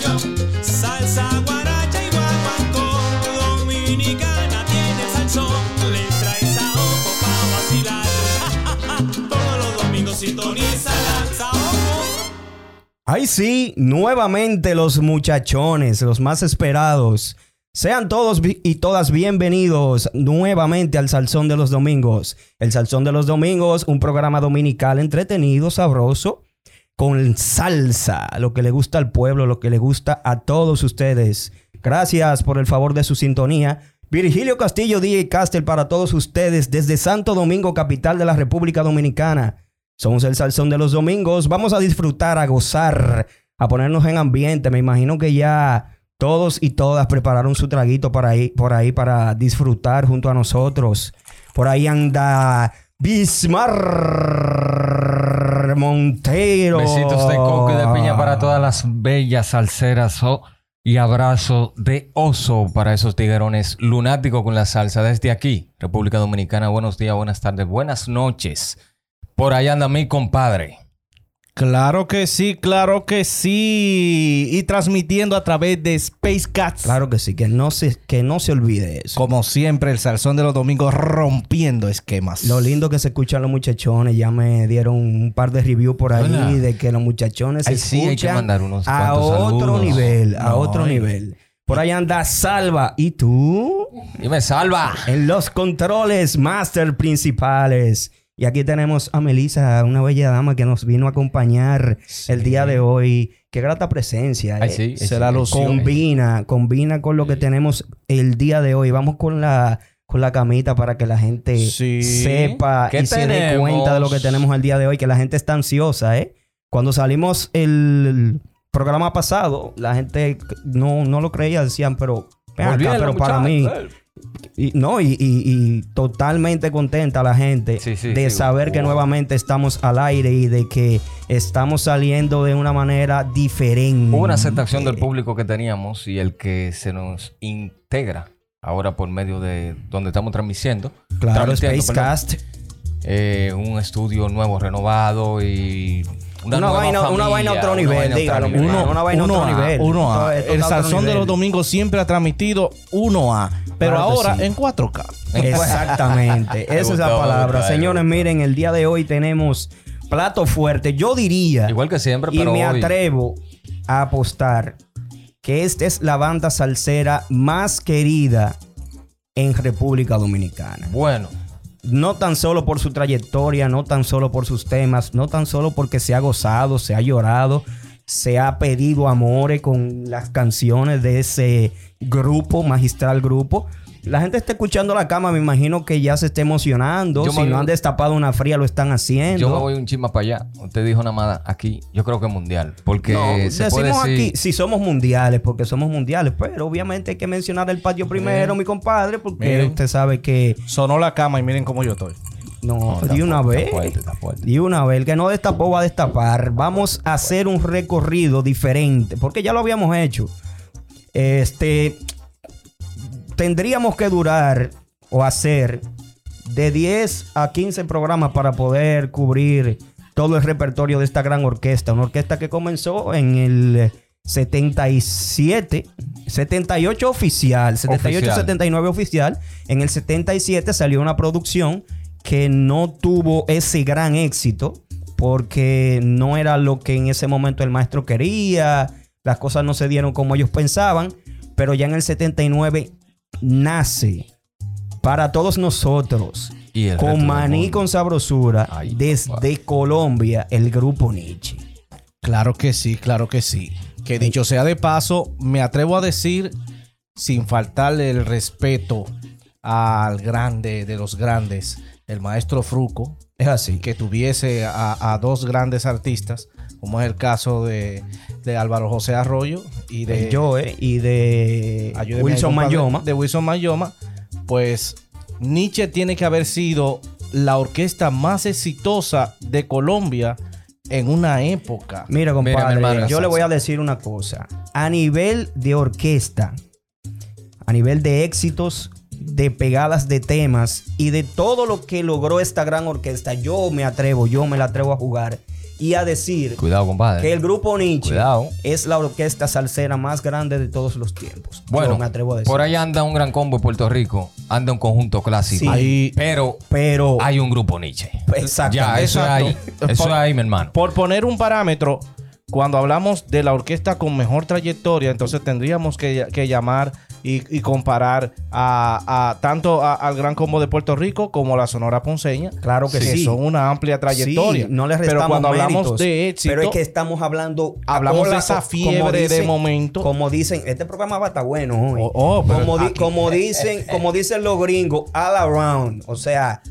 Ay sí, nuevamente los muchachones, los más esperados. Sean todos y todas bienvenidos nuevamente al Salsón de los Domingos. El Salsón de los Domingos, un programa dominical entretenido, sabroso, con salsa, lo que le gusta al pueblo, lo que le gusta a todos ustedes. Gracias por el favor de su sintonía. Virgilio Castillo, DJ Castel para todos ustedes desde Santo Domingo, capital de la República Dominicana. Somos el Salsón de los Domingos. Vamos a disfrutar, a gozar, a ponernos en ambiente. Me imagino que ya todos y todas prepararon su traguito para ahí, por ahí para disfrutar junto a nosotros. Por ahí anda Montero. Besitos de coco y de piña para todas las bellas salseras oh, y abrazo de oso para esos tiguerones lunáticos con la salsa desde aquí, República Dominicana. Buenos días, buenas tardes, buenas noches. Por ahí anda mi compadre. Claro que sí, claro que sí. Y transmitiendo a través de Space Cats. Claro que sí, que no se, que no se olvide eso. Como siempre, el salsón de los domingos rompiendo esquemas. Lo lindo que se escuchan los muchachones, ya me dieron un par de reviews por ahí Hola. de que los muchachones se Ay, sí, hay que escuchan mandar unos a otro saludos. nivel, a No, otro ay. nivel. Por ahí anda Salva. ¿Y tú? Y me salva. En los controles master principales. Y aquí tenemos a Melissa, una bella dama que nos vino a acompañar el día de hoy. Qué grata presencia. Ay, eh. sí, se sí, la. Combina, combina con lo que tenemos el día de hoy. Vamos con la, con la camita para que la gente Sí. sepa ¿Qué y se dé cuenta de lo que tenemos el día de hoy, que la gente está ansiosa, ¿eh? Cuando salimos el programa pasado, la gente no, no lo creía, decían, pero, acá, pero para mí, muchachos. Y, no, y, y- y totalmente contenta la gente Sí, sí, de sí. saber que nuevamente estamos al aire y de que estamos saliendo de una manera diferente. Hubo una aceptación del público que teníamos y el que se nos integra ahora por medio de donde estamos transmitiendo. Claro, Spacecast. eh, un estudio nuevo, renovado y una, vaina, una vaina a otro nivel, otro dígalo. nivel. Uno- una vaina otro a nivel. uno Esto- a. esto El otro salsón de nivel. los domingos siempre ha transmitido 1A. Pero Claro ahora sí. en 4K. Exactamente. Me Esa es la palabra. Señores, miren, el día de hoy tenemos plato fuerte. Yo diría, Igual que siempre, y me hoy- atrevo a apostar que esta es la banda salsera más querida en República Dominicana. Bueno, No tan solo por su trayectoria, no tan solo por sus temas, no tan solo porque se ha gozado, se ha llorado, se ha pedido amores con las canciones de ese grupo, magistral grupo. La gente está escuchando la cama, me imagino que ya se está emocionando. Yo si no han destapado una fría, lo están haciendo. yo me voy un chisma para allá. Usted dijo nada más aquí. Yo creo que mundial. Porque No, se puede decimos decir... aquí si somos mundiales, porque somos mundiales, pero obviamente hay que mencionar el patio primero, mi compadre, porque Miren. usted sabe que Sonó la cama y miren cómo yo estoy. no, No, una fuerte, vez. está fuerte, está fuerte. Y una vez, el que no destapó va a destapar. Vamos a hacer un recorrido diferente, porque ya lo habíamos hecho. Este, tendríamos que durar o hacer de 10 a 15 programas para poder cubrir todo el repertorio de esta gran orquesta. Una orquesta que comenzó en el 77, 78 oficial, 78, Oficial. 79 oficial. En el 77 salió una producción que no tuvo ese gran éxito porque no era lo que en ese momento el maestro quería, las cosas no se dieron como ellos pensaban, pero ya en el 79 nace para todos nosotros, Y con maní con sabrosura, Ay, desde papá. Colombia, el grupo Nietzsche. Claro que sí, claro que sí. Que dicho sea de paso, me atrevo a decir, sin faltarle el respeto al grande de los grandes, el maestro Fruco, Es así. que tuviese a, a dos grandes artistas, como es el caso de, de Álvaro José Arroyo y de Joe y de Wilson Mayoma. De Wilson Mayoma, pues Nietzsche tiene que haber sido la orquesta más exitosa de Colombia en una época. Mira, Mira, compadre, mi hermano, yo le voy a decir una cosa. A nivel de orquesta, a nivel de éxitos, de pegadas de temas y de todo lo que logró esta gran orquesta, yo me atrevo, yo me la atrevo a jugar y a decir Cuidado, compadre. que el grupo Nietzsche Cuidado. es la orquesta salsera más grande de todos los tiempos. Bueno, Yo me atrevo a decir. por ahí anda un gran combo en Puerto Rico. Anda un conjunto clásico. Sí. Ahí- Pero Pero hay un grupo Nietzsche. Exactamente. Ya, eso Exacto. es ahí. Eso es ahí, mi hermano. Por poner un parámetro, cuando hablamos de la orquesta con mejor trayectoria, entonces tendríamos que, que llamar y, y comparar a, a tanto a- al Gran Combo de Puerto Rico como a la Sonora Ponceña. Claro que sí. son una amplia trayectoria. Sí, no le restamos Pero cuando hablamos de éxito, Pero es que estamos hablando. Hablamos cola, de esa fiebre de momento. Como dicen, este programa va a estar bueno hoy. Oh, oh, pero como, di- aquí- como dicen, como dicen los gringos, all around. O sea,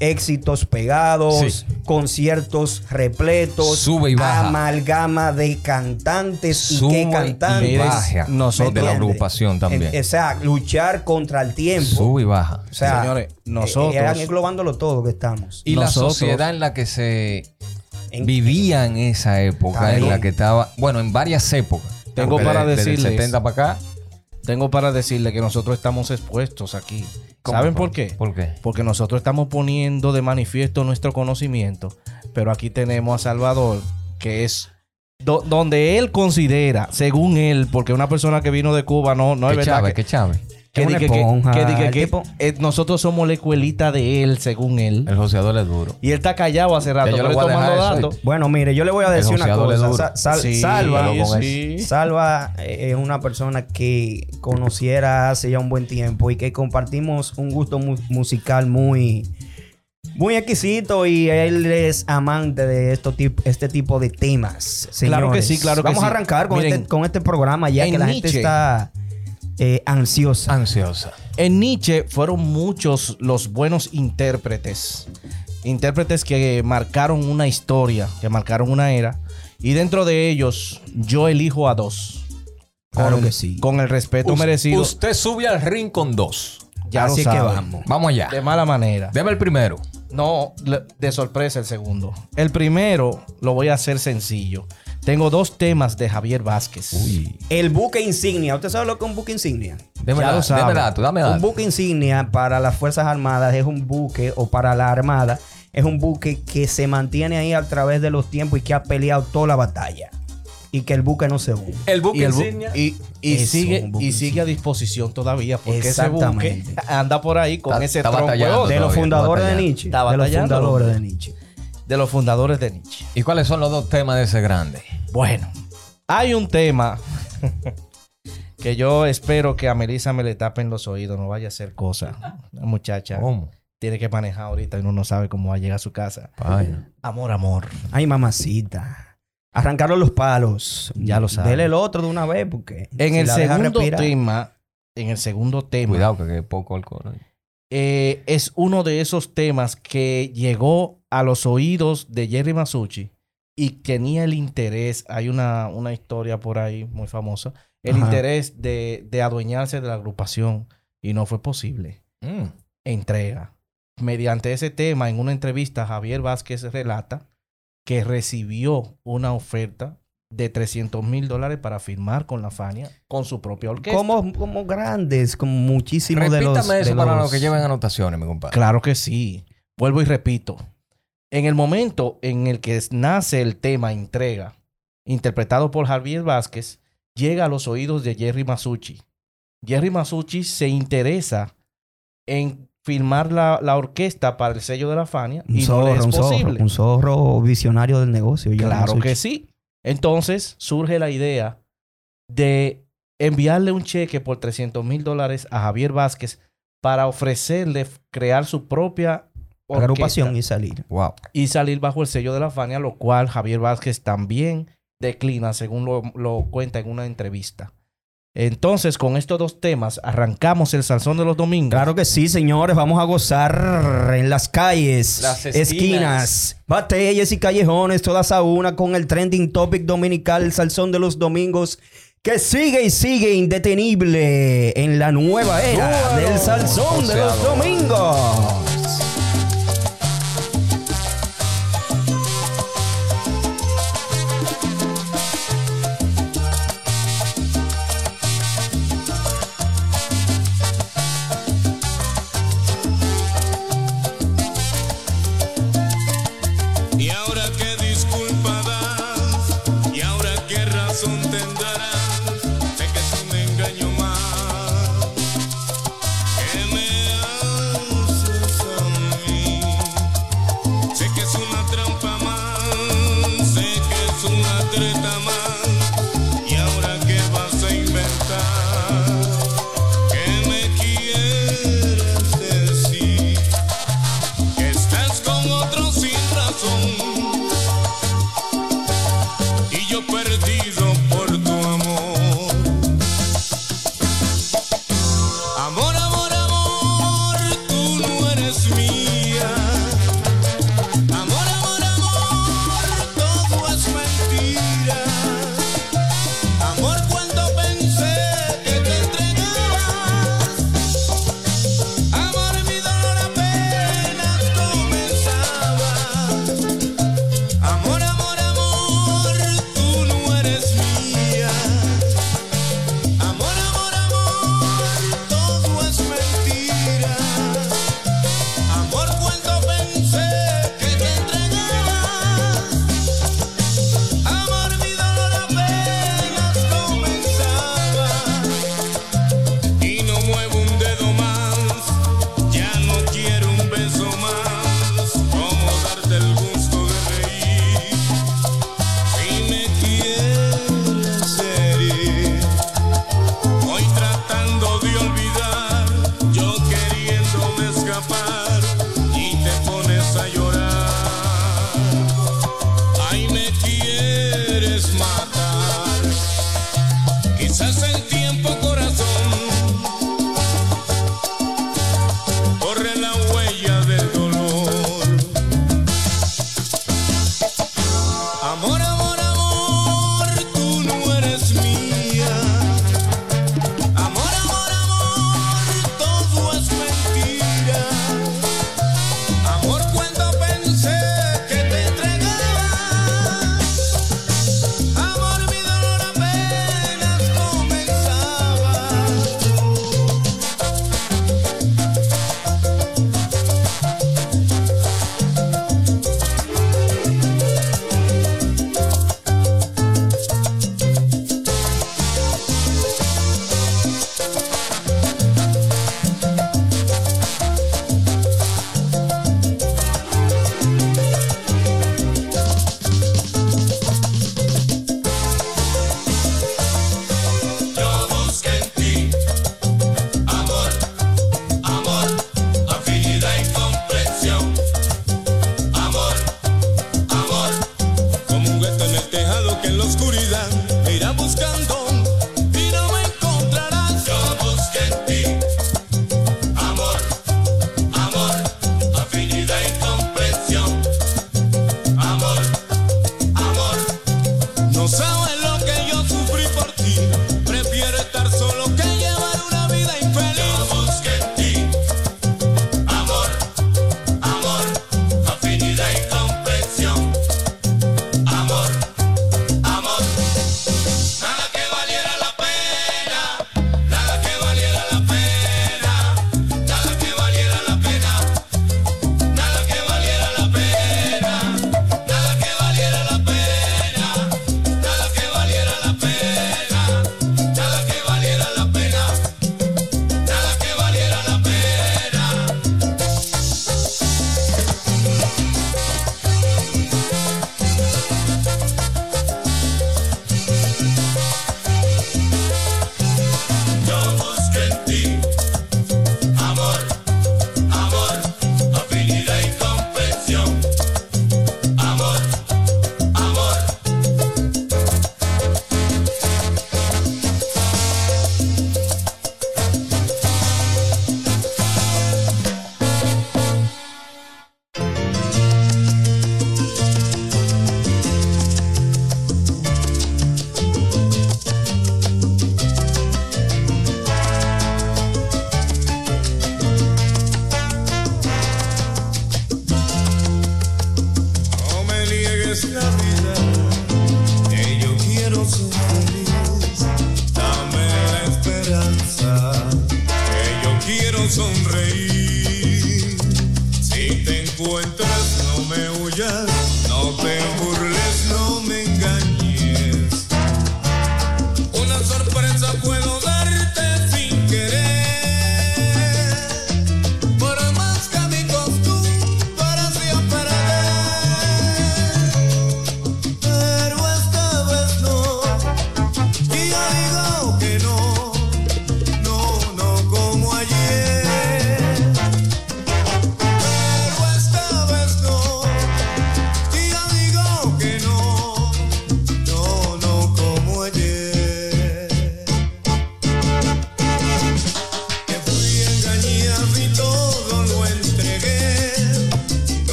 éxitos pegados, Sí. conciertos repletos, Sube y baja. amalgama de cantantes y qué y cantantes. baja. nosotros- de la agrupación también. O sea, luchar contra el tiempo. Sube y baja. O sea, Señores, eh, nosotros- eh, englobándolo todo que estamos. Y Nosotros- la sociedad en la que se En- vivía en esa época, en la que estaba, bueno, en varias épocas. Tengo para de- desde el decirles- 70 para acá. tengo para decirle que nosotros estamos expuestos aquí. ¿Saben por qué? ¿Por qué? Porque nosotros estamos poniendo de manifiesto nuestro conocimiento, pero aquí tenemos a Salvador, que es do- donde él considera, según él, porque una persona que vino de Cuba no, no es verdad chave, que. Que una que- esponja, que que tipo- eh, nosotros somos la escuelita de él, según él. El joseador es duro. Y él está callado hace rato, yo pero a tomando datos. Bueno, mire, yo le voy a decir una cosa. duro. Sa- Sal- Sí, Salva, sí. Salva eh, es una persona que conociera hace ya un buen tiempo y que compartimos un gusto mu- musical muy, muy exquisito y él es amante de esto este tipo de temas. Claro que señores. sí, claro que Vamos a sí. arrancar con, Miren, este, con este programa ya que la gente está eh, ansiosa. Ansiosa. En Nietzsche fueron muchos los buenos intérpretes. Intérpretes que marcaron una historia, que marcaron una era. Y dentro de ellos, yo elijo a dos. Claro Con- que sí. Con el respeto Us- merecido. Usted sube al ring con dos. ya Así lo que vamos. Vamos allá. De mala manera. Deme el primero. No, de sorpresa el segundo. El primero lo voy a hacer sencillo. Tengo dos temas de Javier Vázquez. El buque insignia. ¿Usted sabe lo que es un buque insignia? Deme, Ya da- lo sabe. deme dato, dame Un dato. buque insignia para las Fuerzas Armadas es un buque, o para la Armada, es un buque que se mantiene ahí a través de los tiempos y que ha peleado toda la batalla. Y que el buque no se hunde. El buque Y, el bu- insignia. y, y Eso, sigue, un buque y sigue a disposición todavía porque ese Exactamente. buque anda por ahí con Está- ese está tronco. De los todavía, fundadores de. Nietzsche. De los fundadores de Nietzsche. de los fundadores de Nietzsche. ¿Y cuáles son los dos temas de ese grande? Bueno, hay un tema que yo espero que a Melissa me le tapen los oídos, no vaya a hacer cosa. La muchacha ¿Cómo? tiene que manejar ahorita y uno no sabe cómo va a llegar a su casa. Vaya. Amor, amor. Ay, mamacita. Arrancaron los palos. Ya lo sabe. Dele el otro de una vez porque. En si el segundo tema, en el segundo tema, Cuidado que, que hay poco alcohol. eh, es uno de esos temas que llegó a los oídos de Jerry Masucci y tenía el interés, hay una, una historia por ahí muy famosa, el Ajá. interés de, de adueñarse de la agrupación y no fue posible. Mm. Entrega. Mediante ese tema, en una entrevista, Javier Vázquez relata que recibió una oferta de 300 mil dólares para firmar con la Fania con su propia orquesta. Como, como grandes, como muchísimos de los. Repítame eso de para los- los que lleven anotaciones, mi compadre. Claro que sí. Vuelvo y repito. En el momento en el que nace el tema Entrega, interpretado por Javier Vázquez, llega a los oídos de Jerry Masucci. Jerry Masucci se interesa en filmar la, la orquesta para el sello de la Fania Un y no zorro, le es un zorro, posible. un zorro visionario del negocio. Jerry Claro Masucci. que sí. Entonces surge la idea de enviarle un cheque por 300 mil dólares a Javier Vázquez para ofrecerle crear su propia orquesta Agrupación y salir. Wow. y salir bajo el sello de la Fania, lo cual Javier Vázquez también declina, según lo, lo cuenta en una entrevista. Entonces, con estos dos temas, arrancamos el Salsón de los Domingos. Claro que sí, señores. Vamos a gozar en las calles, Las esquinas. esquinas. batallas y callejones, todas a una con el trending topic dominical, el salsón de los domingos, que sigue y sigue indetenible en la nueva era del salsón de los domingos.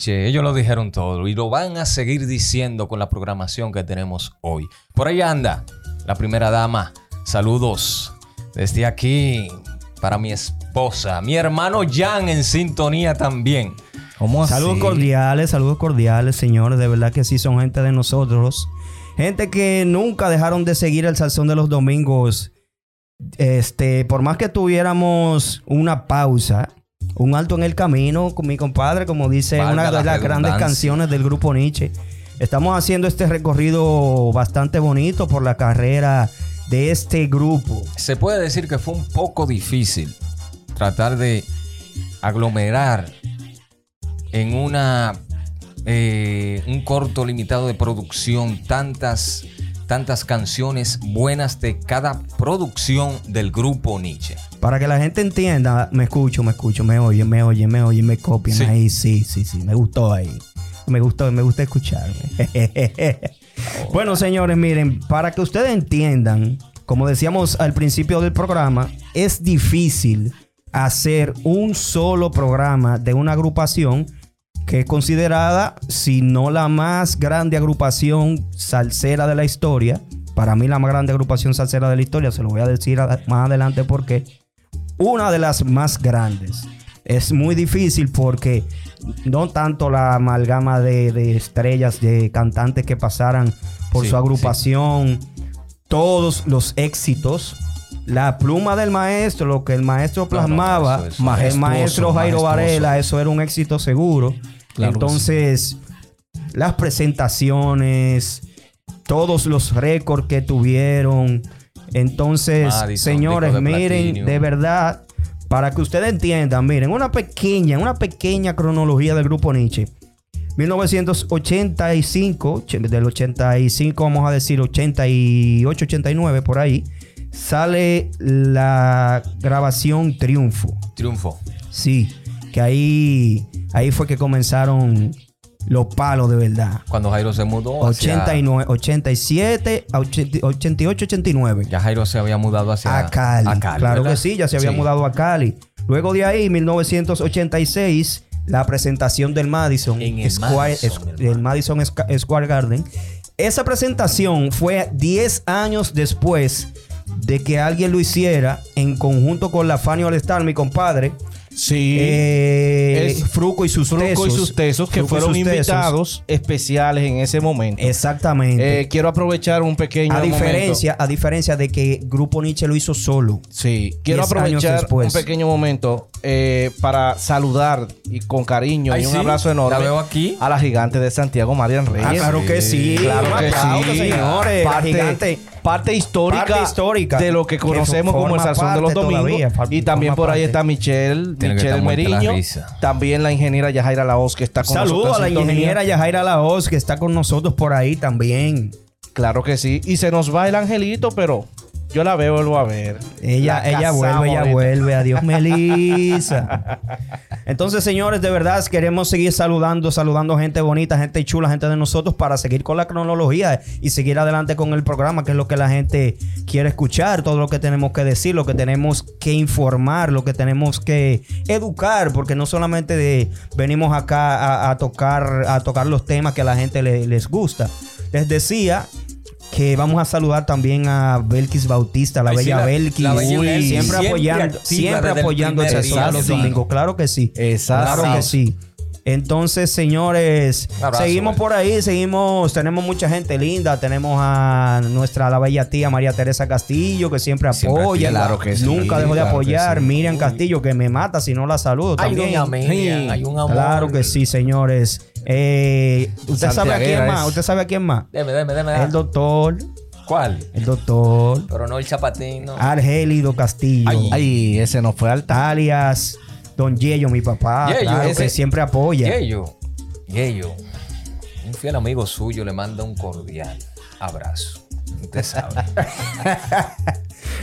Nietzsche. Ellos lo dijeron todo y lo van a seguir diciendo con la programación que tenemos hoy. Por ahí anda la primera dama. Saludos desde aquí para mi esposa, mi hermano Jan en sintonía también. ¿Cómo así? Saludos cordiales, saludos cordiales, señores. De verdad que sí son gente de nosotros. Gente que nunca dejaron de seguir el salsón de los domingos. Este, por más que tuviéramos una pausa, un alto en el camino con mi compadre, como dice Valga una la de las grandes canciones del grupo Nietzsche. Estamos haciendo este recorrido bastante bonito por la carrera de este grupo. Se puede decir que fue un poco difícil tratar de aglomerar en una eh, un corto limitado de producción tantas tantas canciones buenas de cada producción del grupo Nietzsche. Para que la gente entienda, me escucho, me escucho, me oyen, me oyen, me oyen, me copian Sí. ahí. Sí, sí, sí, me gustó ahí. Me gustó, me gusta escucharme. bueno, señores, miren, para que ustedes entiendan, como decíamos al principio del programa, es difícil hacer un solo programa de una agrupación que es considerada, si no la más grande agrupación salsera de la historia. Para mí la más grande agrupación salsera de la historia, se lo voy a decir más adelante porque una de las más grandes. Es muy difícil porque no tanto la amalgama de, de estrellas, de cantantes que pasaran por Sí, su agrupación, todos los éxitos, la pluma del maestro, lo que el maestro No, no, plasmaba, eso el maestro Jairo. Varela, eso era un éxito seguro. Claro Entonces, las presentaciones, todos los récords que tuvieron. Entonces, Madison, señores, de miren, de verdad, para que ustedes entiendan, miren, una pequeña, una pequeña cronología del grupo Nietzsche. 1985, ch- del 85 vamos a decir 88, 89 por ahí, sale la grabación Triunfo. Triunfo. Sí, que ahí, ahí fue que comenzaron los palos de verdad. Cuando Jairo se mudó hacia- 89, 87, a 80 88, 89. ya Jairo se había mudado hacia A Cali. a Cali, claro ¿verdad? que sí, ya se había Sí. mudado a Cali. Luego de ahí, 1986, la presentación del Madison, En el Square, Madison, es- el Square Garden. Esa presentación fue 10 años después de que alguien lo hiciera en conjunto con la Fanny All Star, mi compadre. Sí. eh, Es Fruco y sus Fruco tesos. y sus tesos que Fruco fueron tesos. invitados especiales en ese momento. Exactamente. Eh, quiero aprovechar un pequeño a diferencia, momento. a diferencia de que Grupo Nietzsche lo hizo solo. Sí, quiero aprovechar un pequeño momento eh, para saludar y con cariño Ay, y un sí, abrazo enorme la veo aquí. a la gigante de Santiago, Marian Reyes. Ah, claro que sí. Claro que aplauso, sí. señores. Parte, gigante. parte histórica, Parte histórica. de lo que conocemos como el Salsón de los Domingos. todavía, y también por ahí está Michelle, Tiene Michelle la Meriño. También la ingeniera Yajaira Laos que está con Saludos nosotros. a la ingeniera Yajaira Laos que está con nosotros por ahí también. Claro que sí. Y se nos va el angelito, pero yo la veo, vuelvo a ver. Ella, La ella vuelve, ella vuelve. Adiós, Melissa. Entonces, señores, de verdad queremos seguir saludando, saludando gente bonita, gente chula, gente de nosotros para seguir con la cronología y seguir adelante con el programa, que es lo que la gente quiere escuchar, todo lo que tenemos que decir, lo que tenemos que informar, lo que tenemos que educar, porque no solamente de- venimos acá a, a tocar, a tocar los temas que a la gente le- les gusta. Les decía que vamos a saludar también a Belkis Bautista, la Ay, sí, bella la- Belkis. la bella Uy, Belkis, siempre, siempre apoyando, siempre apoyando el de los domingos. Claro que sí. Exacto. Claro que sí. Entonces, señores, abrazo, seguimos por ahí, seguimos, tenemos mucha gente linda, tenemos a nuestra la bella tía María Teresa Castillo que siempre apoya. Claro que sí, nunca dejó de claro apoyar, sí. Miriam Castillo que me mata si no la saludo Ay, también. doña Miriam, hay un amor. Claro que sí, señores. Eh, ¿Usted sabe a quién más? ¿Usted sabe a quién más? Deme, deme, deme. El doctor, ¿Cuál? el doctor Pero no el chapatino. Argelido Castillo, Ay. Ay, ese no fue alta. alias Don Yello, mi papá, Yello, claro, ese- que siempre apoya. Yeyo. Yeyo. Un fiel amigo suyo le manda un cordial abrazo. Usted sabe.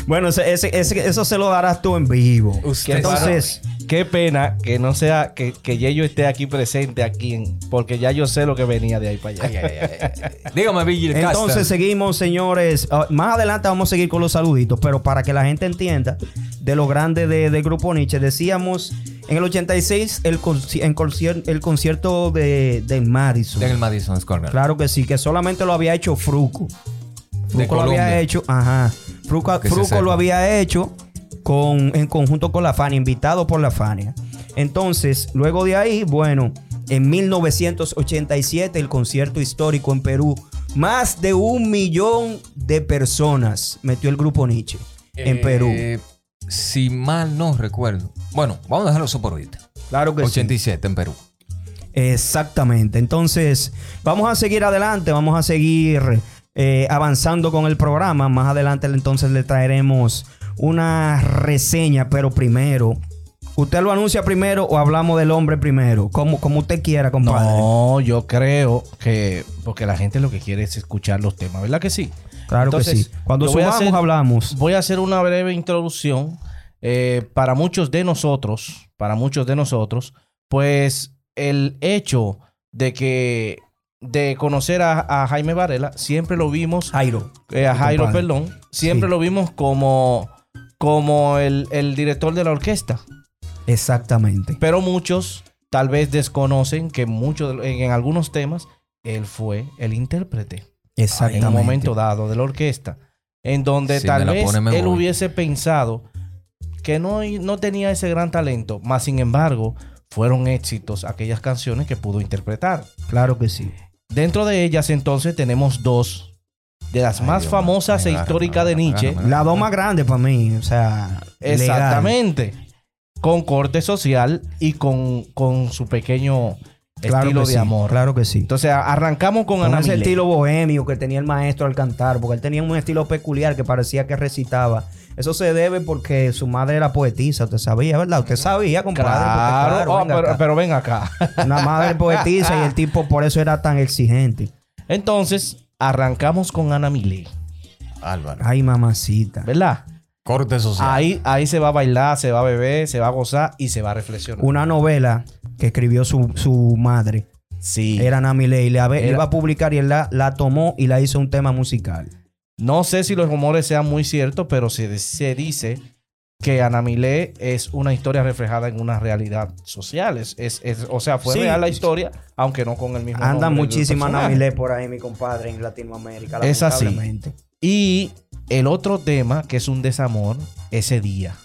Bueno, ese- ese- ese- eso se lo darás tú en vivo. Usted Entonces, Qué pena que no sea que, que Yeyo esté aquí presente aquí, en- porque ya yo sé lo que venía de ahí para allá. Ay, ay, ay, ay. Dígame, Vigil Entonces Caster. seguimos, señores. Ah, Más adelante vamos a seguir con los saluditos, pero para que la gente entienda de lo grande de, de Grupo Nietzsche, decíamos en el 86 el, conci- en concier- el concierto de, de Madison. En el Madison Square Garden. Claro que sí, que solamente lo había hecho Fruco. Fruco lo había hecho, ajá. Fruco, Fruco lo había hecho con, en conjunto con la Fania, invitado por la Fania. Entonces, luego de ahí, bueno, en 1987, el concierto histórico en Perú, más de un millón de personas metió el grupo Nietzsche en Eh, Perú. Si mal no recuerdo. Bueno, vamos a dejarlo eso por ahorita. Claro que sí. 87 en Perú. Exactamente. Entonces, vamos a seguir adelante, vamos a seguir eh, avanzando con el programa. Más adelante entonces le traeremos una reseña, pero primero, ¿usted lo anuncia primero o hablamos del hombre primero? Como, como usted quiera, compadre. No, yo creo que porque la gente lo que quiere es escuchar los temas, ¿verdad que sí? Claro que sí. Cuando subamos hacer- hablamos. Voy a hacer una breve introducción eh, para muchos de nosotros, para muchos de nosotros, pues el hecho de que de conocer a, a Jaime Varela siempre lo vimos Jairo. eh, a Jairo, perdón, siempre Sí. lo vimos como, como el, el director de la orquesta. Exactamente. Pero muchos tal vez desconocen que muchos en, en algunos temas él fue el intérprete Exactamente. en un momento dado de la orquesta. En donde tal vez pone, él voy. hubiese pensado que no, no tenía ese gran talento. Más sin embargo, fueron éxitos aquellas canciones que pudo interpretar. Claro que sí. Dentro de ellas entonces tenemos dos de las Ay, más Dios, famosas e históricas de Nietzsche. La dos más grande para mí, o sea. legal. Exactamente. Con corte social y con, con su pequeño Claro estilo de sí, amor. Claro que sí. Entonces arrancamos con, Con Ana ese estilo bohemio que tenía el maestro al cantar, porque él tenía un estilo peculiar que parecía que recitaba. Eso se debe porque su madre era poetisa, usted sabía, ¿verdad? Usted sabía, compadre. Claro, claro, oh, venga pero, acá. pero ven acá. Una madre poetisa y el tipo por eso era tan exigente. Entonces, arrancamos con Ana Milé, Álvaro. Ay, mamacita. ¿verdad? Corte social. Ahí, ahí se va a bailar, se va a beber, se va a gozar y se va a reflexionar. Una novela que escribió su, su madre Sí. era Namile y le Era- iba a publicar y él la, la tomó y la hizo un tema musical. No sé si los rumores sean muy ciertos, pero se, se dice que Ana Milé es una historia reflejada en una realidad social. Es, es- es- o sea, fue Sí. real la historia, aunque no con el mismo Anda muchísima personaje. Namile por ahí, mi compadre, en Latinoamérica. Es así. Y el otro tema, que es un desamor, ese día.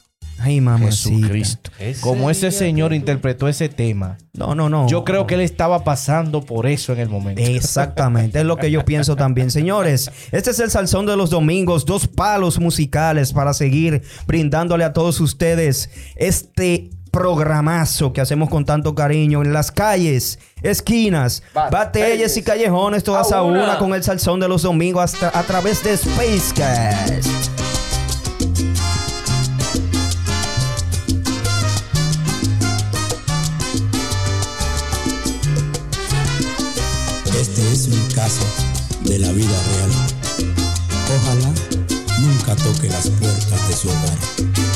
Ay, mamacita. Jesucristo. Como ese señor interpretó ese tema, No, no, no. yo creo que él estaba pasando por eso en el momento. Exactamente, es lo que yo pienso también. Señores, este es el Salsón de los Domingos, dos palos musicales para seguir brindándole a todos ustedes este programazo que hacemos con tanto cariño en las calles, esquinas, batallas y callejones, todas a una con el Salsón de los Domingos hasta a través de Spacecast. Caso de la vida real. Ojalá nunca toque las puertas de su hogar.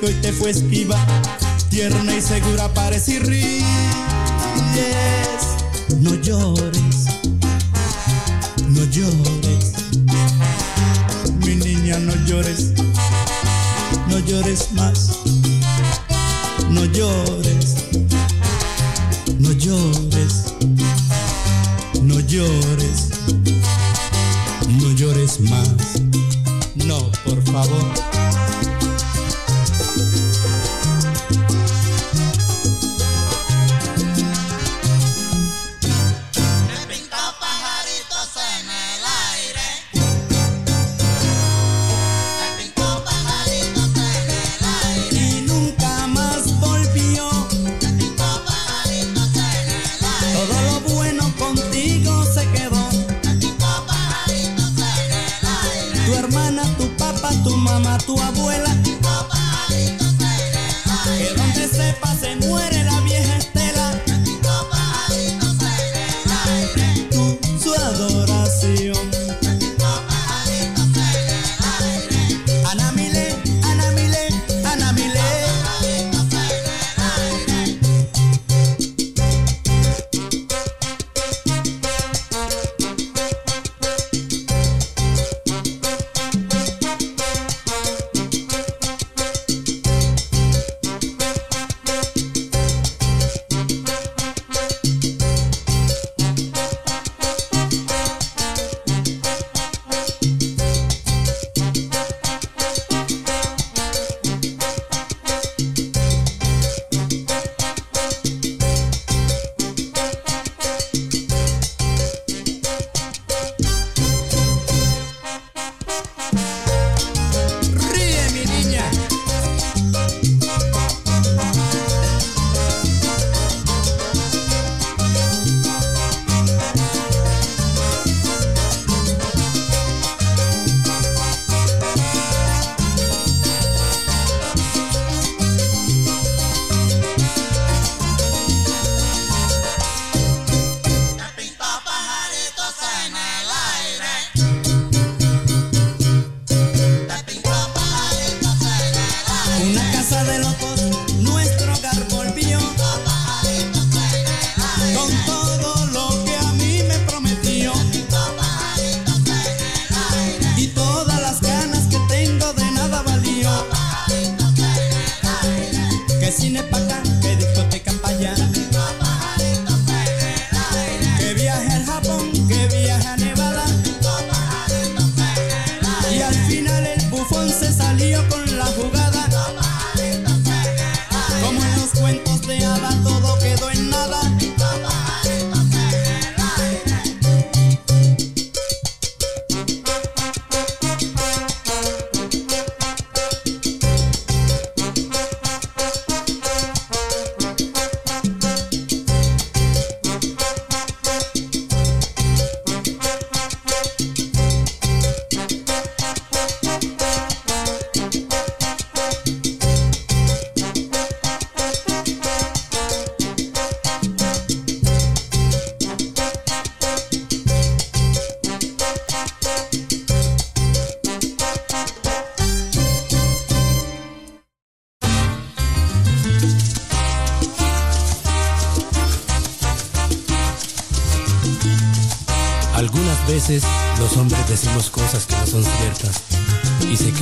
Que hoy te fue esquiva. Tierna y segura y ríes. No llores,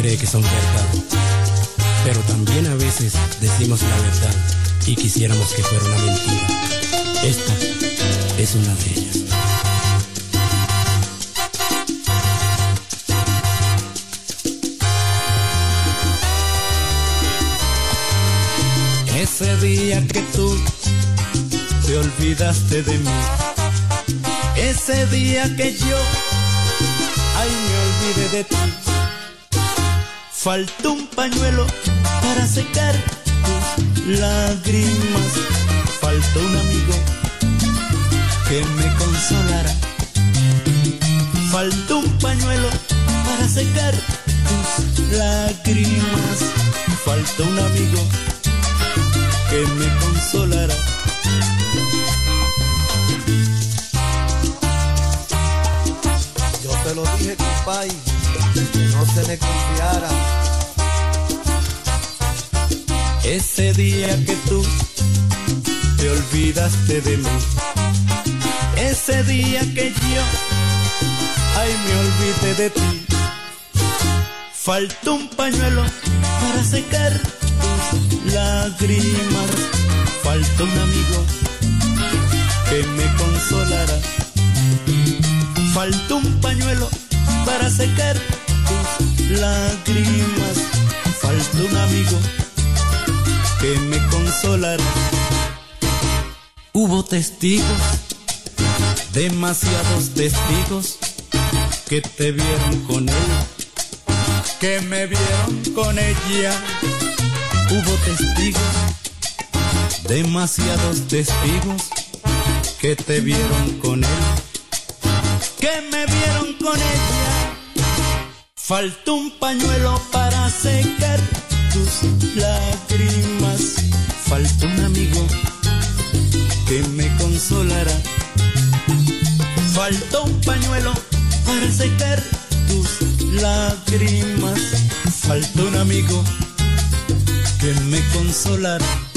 cree que son verdad. Pero también a veces decimos la verdad y quisiéramos que fuera una mentira. Esta es una de ellas. Ese día que tú te olvidaste de mí. Ese día que yo, ay, me olvidé de ti. Faltó un pañuelo para secar tus lágrimas. Faltó un amigo que me consolara. Faltó un pañuelo para secar tus lágrimas. Faltó un amigo que me consolará. Yo te lo dije, compay, que no se me confiara. Ese día que tú te olvidaste de mí. Ese día que yo, ay, me olvidé de ti. Faltó un pañuelo para secar tus lágrimas. Faltó un amigo que me consolara. Faltó un pañuelo para secar tus lágrimas. Faltó un amigo que me consolara. Hubo testigos, demasiados testigos que te vieron con él, que me vieron con ella. Hubo testigos, demasiados testigos que te vieron con él, que me vieron con ella. Faltó un pañuelo para secar tus lágrimas. Faltó un amigo que me consolará. Faltó un pañuelo para secar tus lágrimas. Faltó un amigo que me consolará.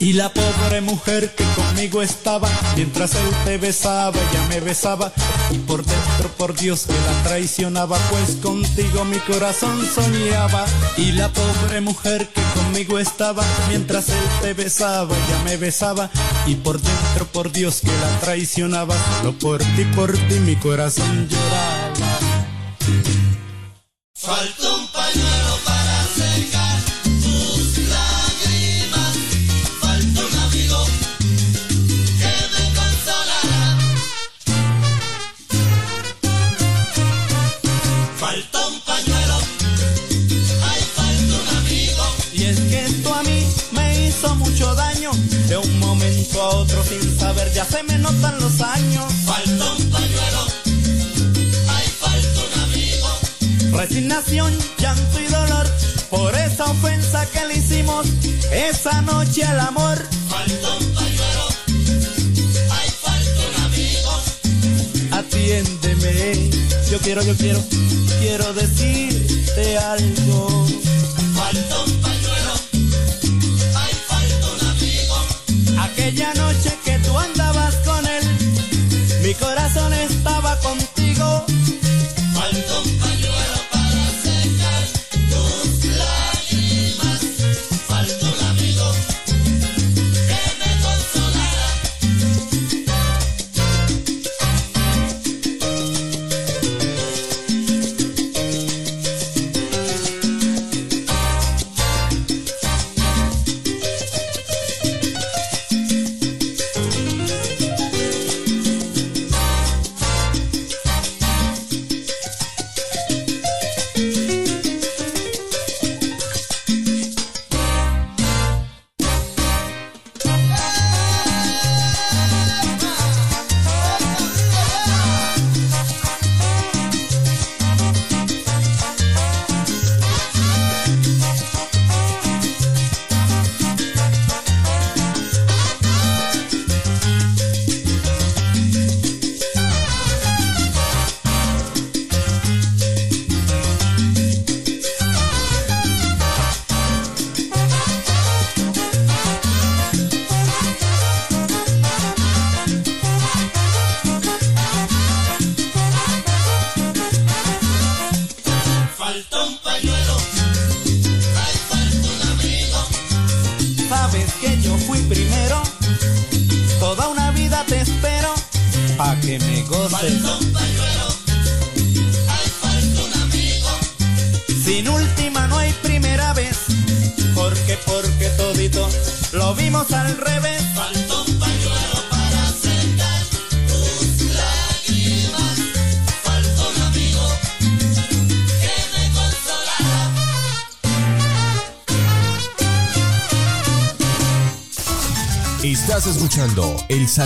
Y la pobre mujer que conmigo estaba, mientras él te besaba, ella me besaba. Y por dentro, por Dios, que la traicionaba, pues contigo mi corazón soñaba. Y la pobre mujer que conmigo estaba, mientras él te besaba, ella me besaba. Y por dentro, por Dios, que la traicionaba. Solo por ti, por ti, mi corazón lloraba. Faltó un pañuelo un momento a otro sin saber ya se me notan los años. Faltó un pañuelo. Ay, faltó un amigo. Resignación, llanto y dolor por esa ofensa que le hicimos esa noche al amor. Faltó un pañuelo. Ay, faltó un amigo. Atiéndeme. Yo quiero, yo quiero, quiero decirte algo. Faltó un pañuelo.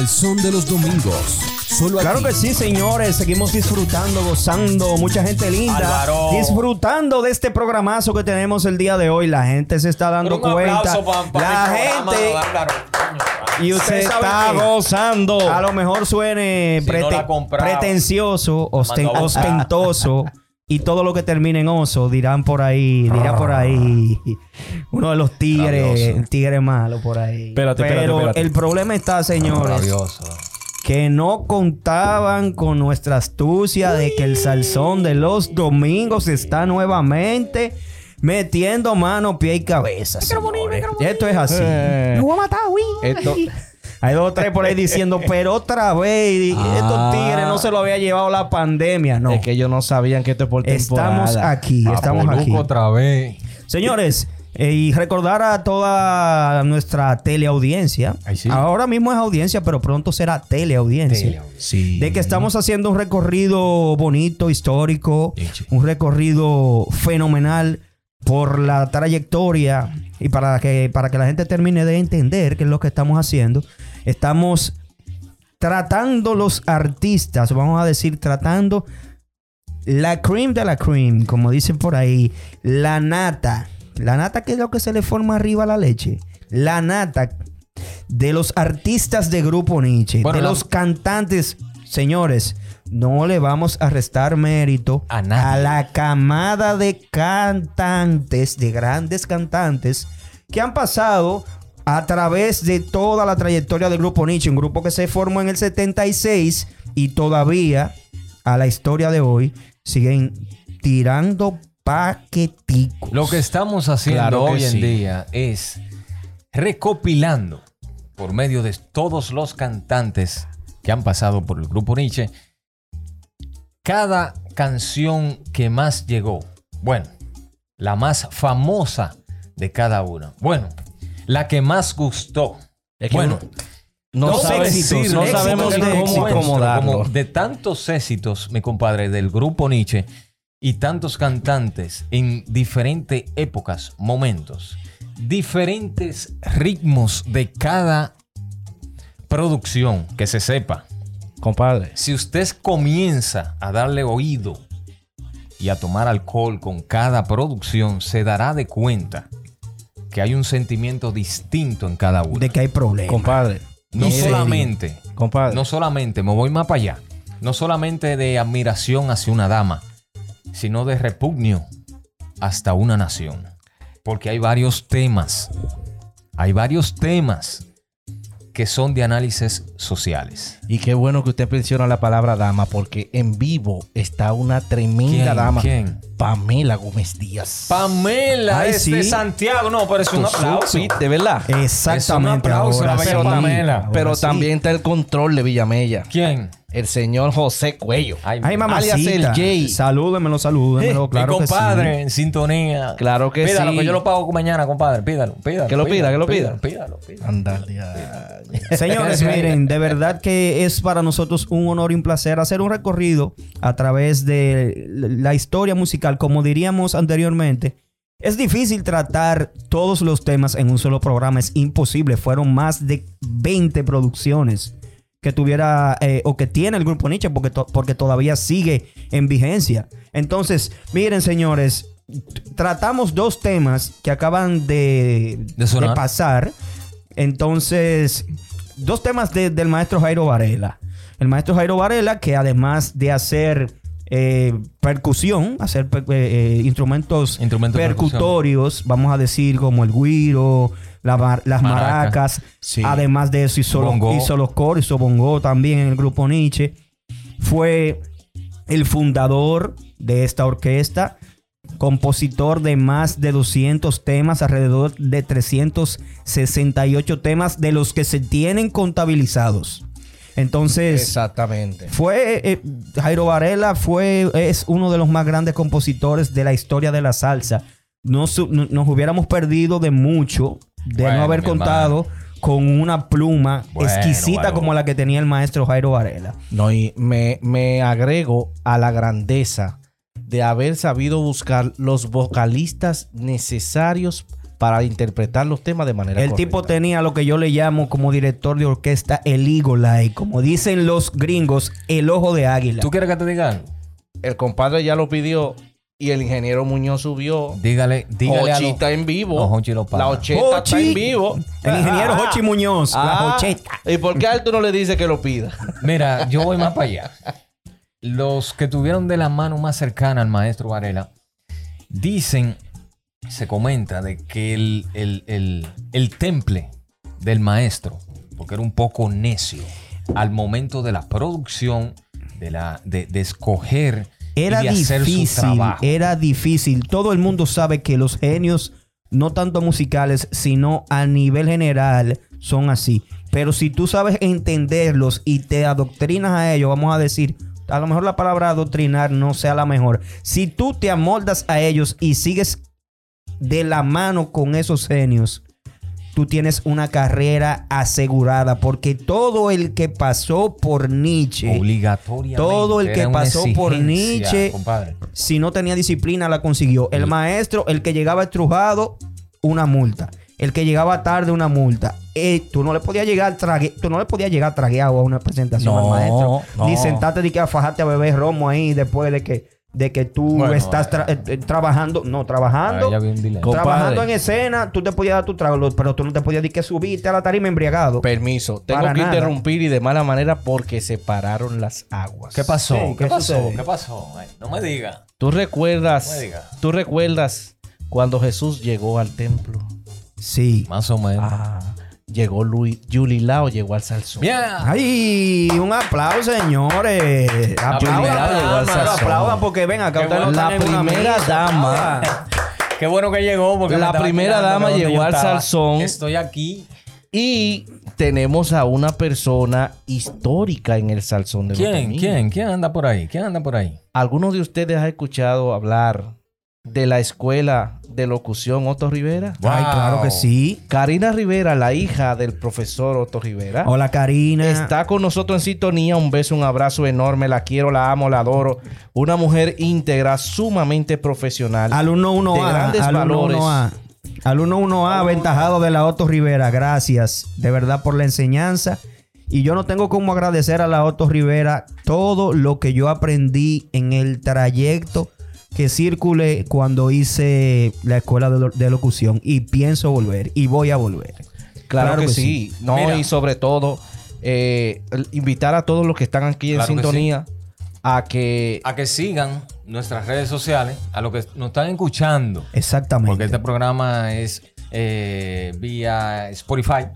Salsón de los Domingos, Solo Claro aquí. que sí, señores. Seguimos disfrutando, gozando. Mucha gente linda. Álvaro. Disfrutando de este programazo que tenemos el día de hoy. La gente se está dando Pero un cuenta. aplauso pa- pa la gente. Álvaro. Y usted está gozando. a lo mejor suene Si no prete- la compraba. pretencioso, osten- ostentoso. Y todo lo que termine en oso, dirán por ahí, dirá por ahí uno de los tigres, Rabioso. el tigre malo por ahí. Espérate, espérate, Pero espérate. el problema está, señores, Rabioso. que no contaban con nuestra astucia de que el salsón de los domingos está nuevamente metiendo mano, pie y cabeza. señores. Esto es así. Eh. voy a matar, güey. Esto- Hay dos o tres por ahí diciendo, pero otra vez, estos Ah. tigres no se lo había llevado la pandemia. No. Es que ellos no sabían que esto es por temporada. Estamos aquí, estamos aquí. otra vez. Señores, eh, y recordar a toda nuestra teleaudiencia. Ay, sí. Ahora mismo es audiencia, pero pronto será teleaudiencia. Sí. De que estamos haciendo un recorrido bonito, histórico, sí. un recorrido fenomenal por la trayectoria y para que, para que la gente termine de entender qué es lo que estamos haciendo. Estamos tratando los artistas, vamos a decir, tratando la cream de la cream, como dicen por ahí, la nata. La nata que es lo que se le forma arriba a la leche. La nata de los artistas de Grupo Nietzsche, Bueno, de la- los cantantes, señores, no le vamos a restar mérito A la camada de cantantes, de grandes cantantes, que han pasado a través de toda la trayectoria del Grupo Nietzsche, un grupo que se formó en el 76 y todavía a la historia de hoy siguen tirando paqueticos. Lo que estamos haciendo Claro que hoy en sí. día es recopilando por medio de todos los cantantes que han pasado por el grupo Nietzsche cada canción que más llegó. Bueno, la más famosa de cada uno. Bueno, la que más gustó. Es que bueno, no, Dos sabe- éxitos, no sabemos de cómo acomodarlo. Como de tantos éxitos, mi compadre, del grupo Nietzsche y tantos cantantes en diferentes épocas, momentos, diferentes ritmos de cada producción, que se sepa. Compadre. Si usted comienza a darle oído y a tomar alcohol con cada producción, se dará de cuenta que hay un sentimiento distinto en cada una. De que hay problemas. Compadre. No solamente Compadre. no solamente, me voy más para allá, no solamente de admiración hacia una dama, sino de repugnio hasta una nación. Porque hay varios temas, hay varios temas que son de análisis sociales. Y qué bueno que usted menciona la palabra dama, porque en vivo está una tremenda ¿Quién? dama. ¿Quién? Pamela Gómez Díaz. Pamela Ay, es de. Santiago, no, pero es un aplauso. Sí, de verdad. Exactamente. Es un aplauso, ahora sí. Pamela. Pero también está el control de Villamella. ¿Quién? El señor José Cuello. Ay, Ay, mi- mamacita. alias el Jay. Salúdemelo, salúdemelo. Mi claro que sí. compadre, en sintonía. Claro que pídalo, sí. que yo lo pago mañana, compadre. Pídalo, pídalo. Que lo pida, que lo pídalo, Pídalo, pídalo. Ándale. ay. Señores, miren, de verdad que es para nosotros un honor y un placer hacer un recorrido a través de la historia musical. Como diríamos anteriormente, es difícil tratar todos los temas en un solo programa. Es imposible. Fueron más de 20 producciones que tuviera eh, o que tiene el grupo Nietzsche porque, to- porque todavía sigue en vigencia. Entonces, miren, señores, tratamos dos temas que acaban de, De sonar. de pasar. Entonces, dos temas de- del maestro Jairo Varela. El maestro Jairo Varela, que además de hacer eh, percusión, hacer eh, instrumentos, Instrumentos percusión. percutorios, vamos a decir como el guiro, la mar- las Maraca. maracas. Sí. Además de eso, hizo, los- hizo los coros, hizo bongo también en el grupo Nietzsche. Fue el fundador de esta orquesta, compositor de más de 200 temas, alrededor de 368 temas de los que se tienen contabilizados. Entonces, Exactamente. fue eh, Jairo Varela fue es uno de los más grandes compositores de la historia de la salsa. No su- no- nos hubiéramos perdido de mucho de Bueno, no haber contado con una pluma Bueno, exquisita bueno. como la que tenía el maestro Jairo Varela. No, y me, me agrego a la grandeza de haber sabido buscar los vocalistas necesarios para interpretar los temas de manera El correcta. tipo tenía lo que yo le llamo como director de orquesta el Eagle Eye. Como dicen los gringos, el ojo de águila. ¿Tú quieres que te diga algo? El compadre ya lo pidió y el ingeniero Muñoz subió. Dígale, dígale Hochi está en vivo. No, Hochi lo paga. La ocheta Hochi. está en vivo. El ingeniero Ah. Hochi Muñoz, la Ah, Hocheta. ¿Y por qué a él tú no le dices que lo pida? Mira, yo voy más para allá. Los que tuvieron de la mano más cercana al maestro Varela dicen, se comenta de que el, el- el- el temple del maestro, porque era un poco necio, al momento de la producción, de, la, de, de escoger Era y de hacer su difícil, trabajo. era difícil. Todo el mundo sabe que los genios, no tanto musicales, sino a nivel general, son así. Pero si tú sabes entenderlos y te adoctrinas a ellos, vamos a decir, a lo mejor la palabra adoctrinar no sea la mejor. Si tú te amoldas a ellos y sigues de la mano con esos genios, tú tienes una carrera asegurada. Porque todo el que pasó por Nietzsche, Obligatoriamente. Todo el que pasó por Nietzsche, compadre. si no tenía disciplina, la consiguió. El maestro, el que llegaba estrujado, una multa. El que llegaba tarde, una multa. Eh, tú no le podías llegar trague, tú no le podías llegar tragueado a una presentación No, al maestro. no. Ni sentarte de que a fajarte a beber romo ahí después de que, de que tú Bueno, estás tra- eh, eh, eh, trabajando. No, trabajando. Trabajando en escena, tú te podías dar tu trago, pero tú no te podías decir que subirte a la tarima embriagado. Permiso, tengo que nada. interrumpir y de mala manera porque se pararon las aguas. ¿Qué pasó? Sí, ¿Qué, ¿qué pasó? sucede? ¿Qué pasó? Ay, no me diga. ¿Tú recuerdas? No me diga. ¿Tú recuerdas cuando Jesús llegó al templo? Sí. Más o menos. Ah, llegó Luis, Yulilao llegó al salsón. Bien. Ay, un aplauso, señores. Aplaudan, aplaudan porque ven acá. Bueno. La primera dama. Qué bueno que llegó. Porque La primera dama llegó al salsón. Estoy aquí. Y tenemos a una persona histórica en el salsón de los ¿Quién? ¿Quién? ¿Quién anda por ahí? ¿Quién anda por ahí? ¿Alguno de ustedes ha escuchado hablar de la escuela de locución Otto Rivera? Ay, Wow. claro que sí. Karina Rivera, la hija del profesor Otto Rivera. Hola, Karina. Está con nosotros en sintonía. Un beso, un abrazo enorme. La quiero, la amo, la adoro. Una mujer íntegra, sumamente profesional. Alumno de 1A. grandes alumno valores. 1A. Alumno 1A, aventajado de la Otto Rivera. Gracias de verdad por la enseñanza. Y yo no tengo como agradecer a la Otto Rivera todo lo que yo aprendí en el trayecto que circulé cuando hice la escuela de, lo- de locución. Y pienso volver. Y voy a volver. Claro, Claro que, que sí. No, Mira. y sobre todo, eh, invitar a todos los que están aquí en Claro que sintonía a que A que sigan nuestras redes sociales, a los que nos están escuchando. Exactamente. Porque este programa es eh, vía Spotify.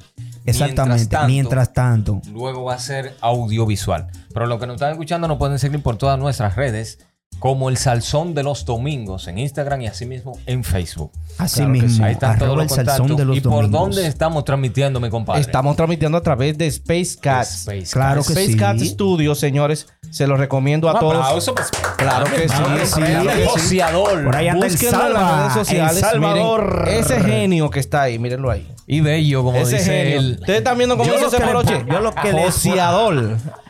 Exactamente. Mientras tanto. Luego va a ser audiovisual. Pero los que nos están escuchando nos pueden seguir por todas nuestras redes, como el Salsón de los Domingos en Instagram y asimismo en Facebook. Así Claro que mismo. sí. Ahí están todos los el salsón contactos. de los ¿Y por domingos. dónde estamos transmitiendo, mi compadre? estamos transmitiendo a través de Space Cats. Space Claro que Space sí. Cats Studios, señores. Se los recomiendo a Un todos. aplauso, pues. Claro que sí, sí, claro que sí. negociador. Por ahí anda el Búsquenlo en las Salva, redes sociales. El Salvador. Miren, ese genio que está ahí, mírenlo ahí. Y bello, como ese dice genio. él. Ustedes están viendo cómo Yo dice que moroche. yo lo que les-.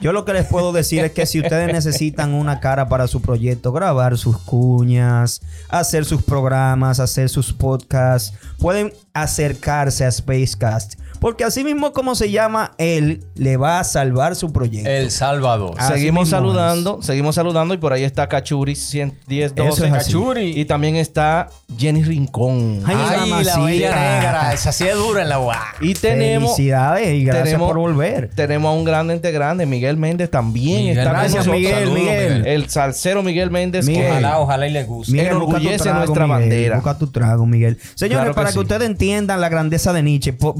Yo lo que les puedo decir es que si ustedes necesitan una cara para su proyecto, grabar sus cuñas, hacer sus programas, hacer sus podcasts, pueden acercarse a Spacecast. Porque así mismo como se llama él, le va a salvar su proyecto. El Salvador. Así seguimos saludando, seguimos saludando y por ahí está Cachuri 110 Eso 12 es. Cachuri. y también está Jenny Rincón. Ay, Ay, la bella negra. Esa sí es dura en la UA. y tenemos Felicidades y gracias tenemos- por volver. tenemos a un grande integrante, Miguel Méndez también Miguel, está con gracias, nosotros. Miguel, Saludos, Miguel. El salsero Miguel Méndez Miguel. Ojalá, ojalá y les guste. Miguel, enorgullece nuestra Miguel, bandera. Busca tu trago, Miguel. Señores, Claro que para que sí. ustedes entiendan la grandeza de Nietzsche, po-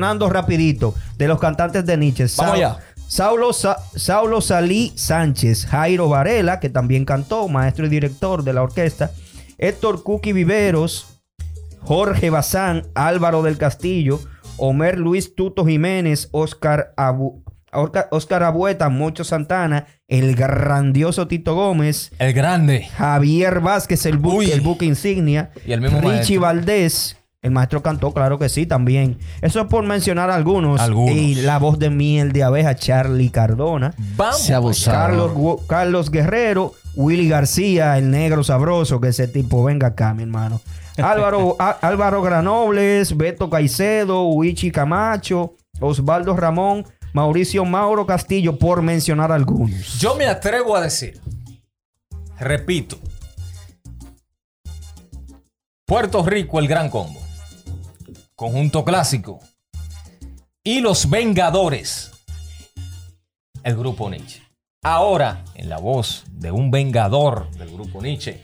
mencionando rapidito de los cantantes de Nietzsche. Vamos allá. Saulo, Sa- Saulo Salí Sánchez, Jairo Varela, que también cantó, maestro y director de la orquesta, Héctor Cuqui Viveros, Jorge Bazán, Álvaro del Castillo, Homer Luis Tuto Jiménez, Oscar, Abu- Oscar, Abueta, Mocho Santana, el grandioso Tito Gómez, El grande. Javier Vázquez, el buque, el buque insignia. Y el mismo Richie. Valdés. El maestro cantó, claro que sí, también. Eso es por mencionar algunos. Algunos. Y la voz de miel de abeja, Charlie Cardona. Vamos. Se. Carlos, Carlos Guerrero, Willy García, el negro sabroso, que ese tipo, venga acá, mi hermano. Álvaro, Álvaro Granobles, Beto Caicedo, Huichi Camacho, Osvaldo Ramón, Mauricio Mauro Castillo, por mencionar algunos. Yo me atrevo a decir, repito, Puerto Rico, el gran combo, conjunto clásico, y los Vengadores, el grupo Nietzsche. Ahora, en la voz de un vengador del grupo Nietzsche,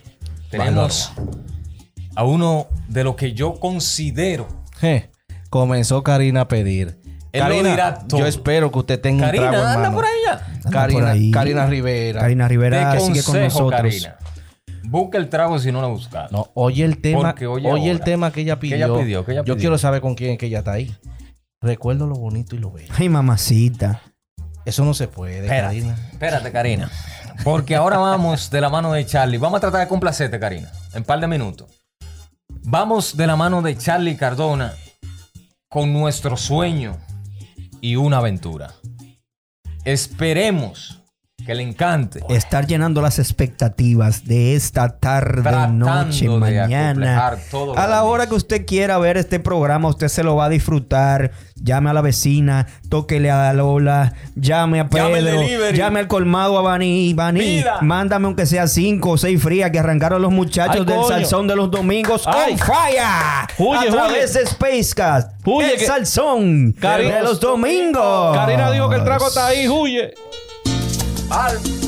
tenemos a uno de lo que yo considero. Je, Comenzó Karina a pedir. Él lo Karina, dirá todo. yo espero que usted tenga un trago, Karina, anda hermano. por ahí ya. Por Karina, ahí. Karina Rivera. Karina Rivera sigue con consejo, nosotros. Karina. Busca el trago si no lo has buscado. No, oye el tema, Porque oye oye, el tema que ella ¿Qué pidió. ella pidió? ¿Qué ella Yo pidió? quiero saber con quién es que ella está ahí. Recuerdo lo bonito y lo bello. Ay, mamacita. Eso no se puede, Espérate, Karina. espérate, Karina. Porque ahora vamos de la mano de Charlie. Vamos a tratar de complacerte, Karina, en un par de minutos. Vamos de la mano de Charlie Cardona con nuestro sueño y una aventura. Esperemos que le encante. Estar llenando las expectativas de esta tarde, Tratando noche, mañana. todo A la hora que usted quiera ver este programa, usted se lo va a disfrutar. Llame a la vecina, tóquele a Lola, llame a Pedro, llame al colmado a Bani. Bani, mándame aunque sea cinco o seis frías que arrancaron los muchachos Ay, del coño. salsón de los domingos. Ay. ¡On fire! Huye, a través huye. de Spacecast. Huye el que- salsón Cari- de los domingos. Karina dijo que el trago está ahí, huye. Al-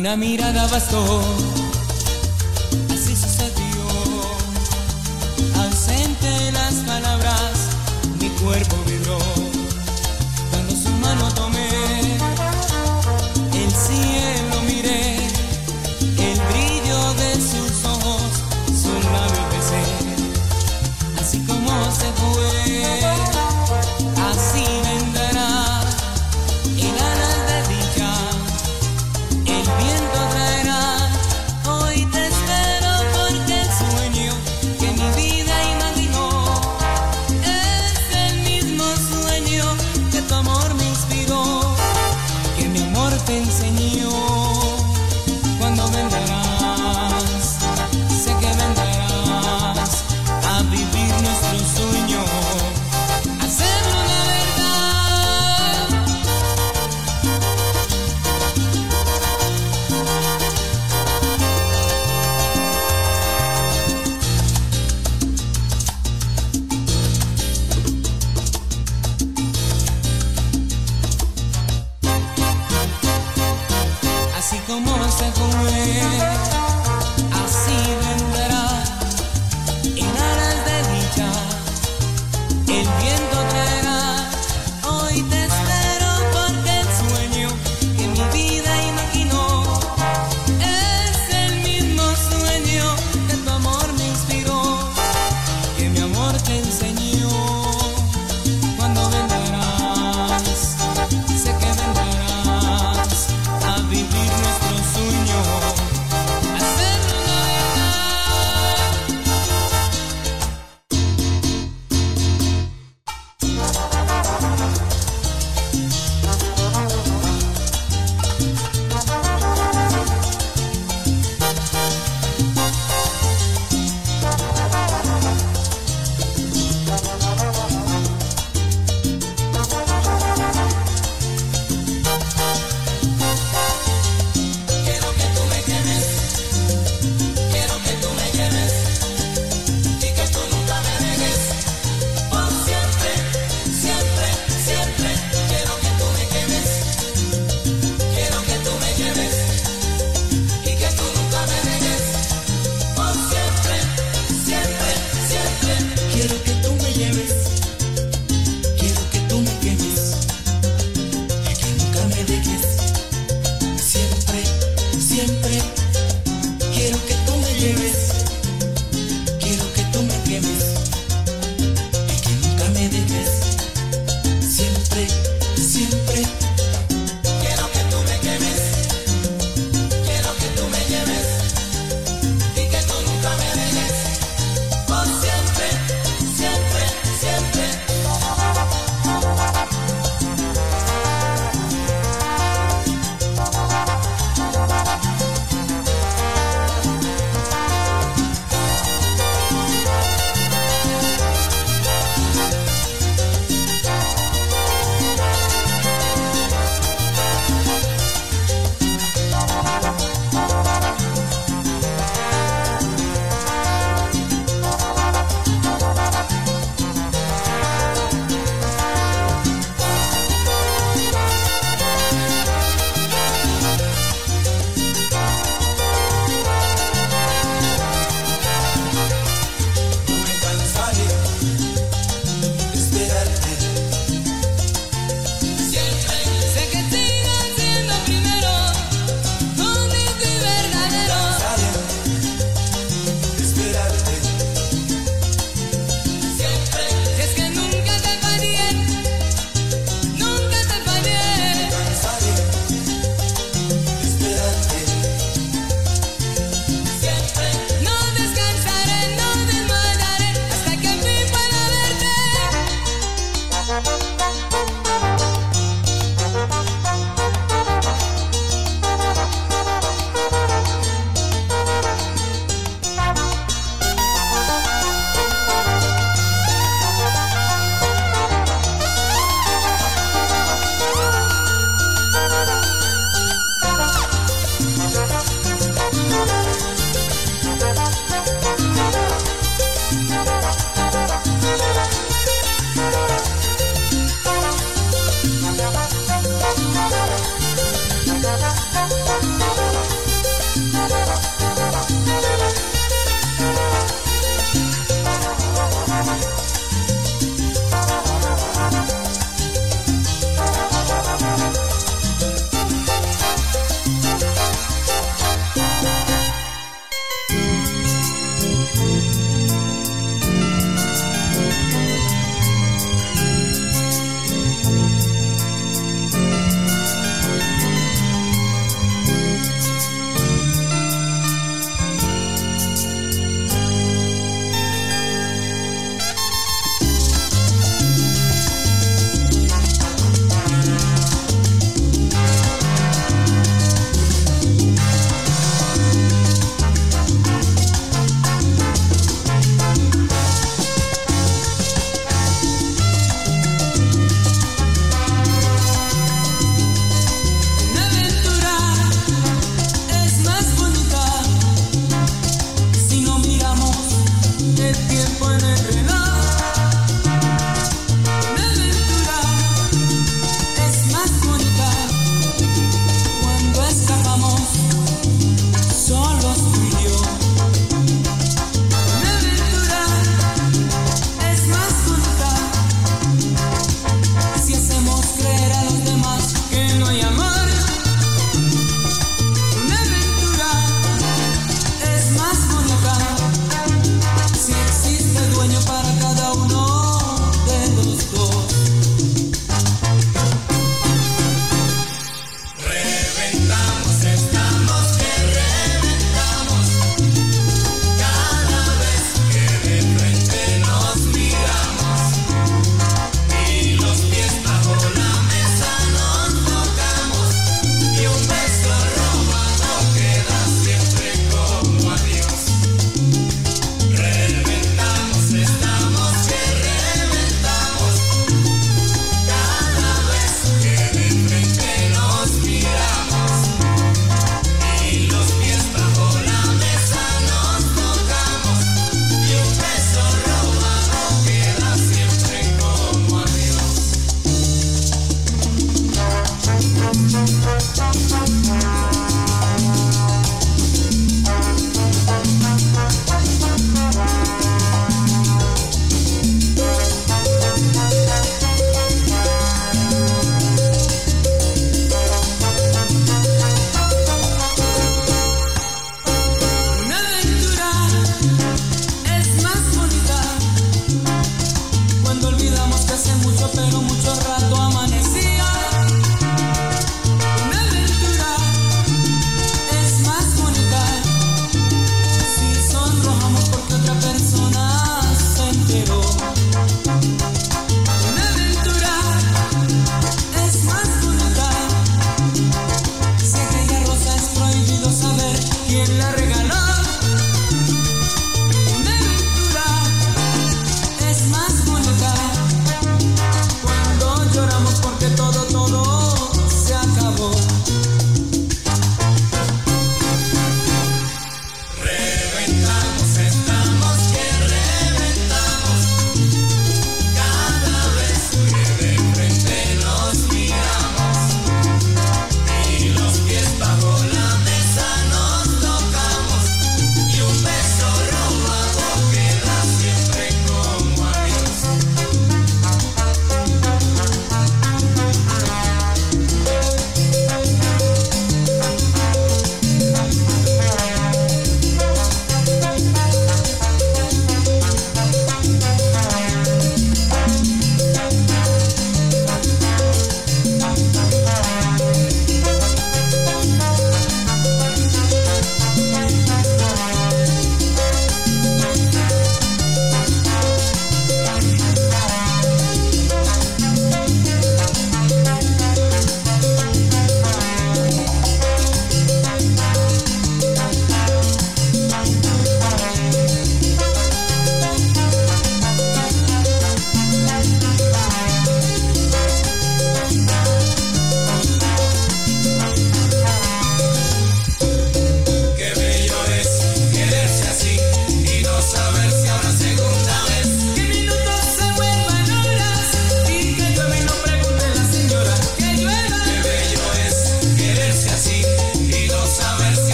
Una mirada bastó,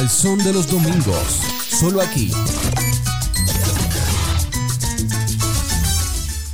El Salsón de los Domingos. Solo aquí.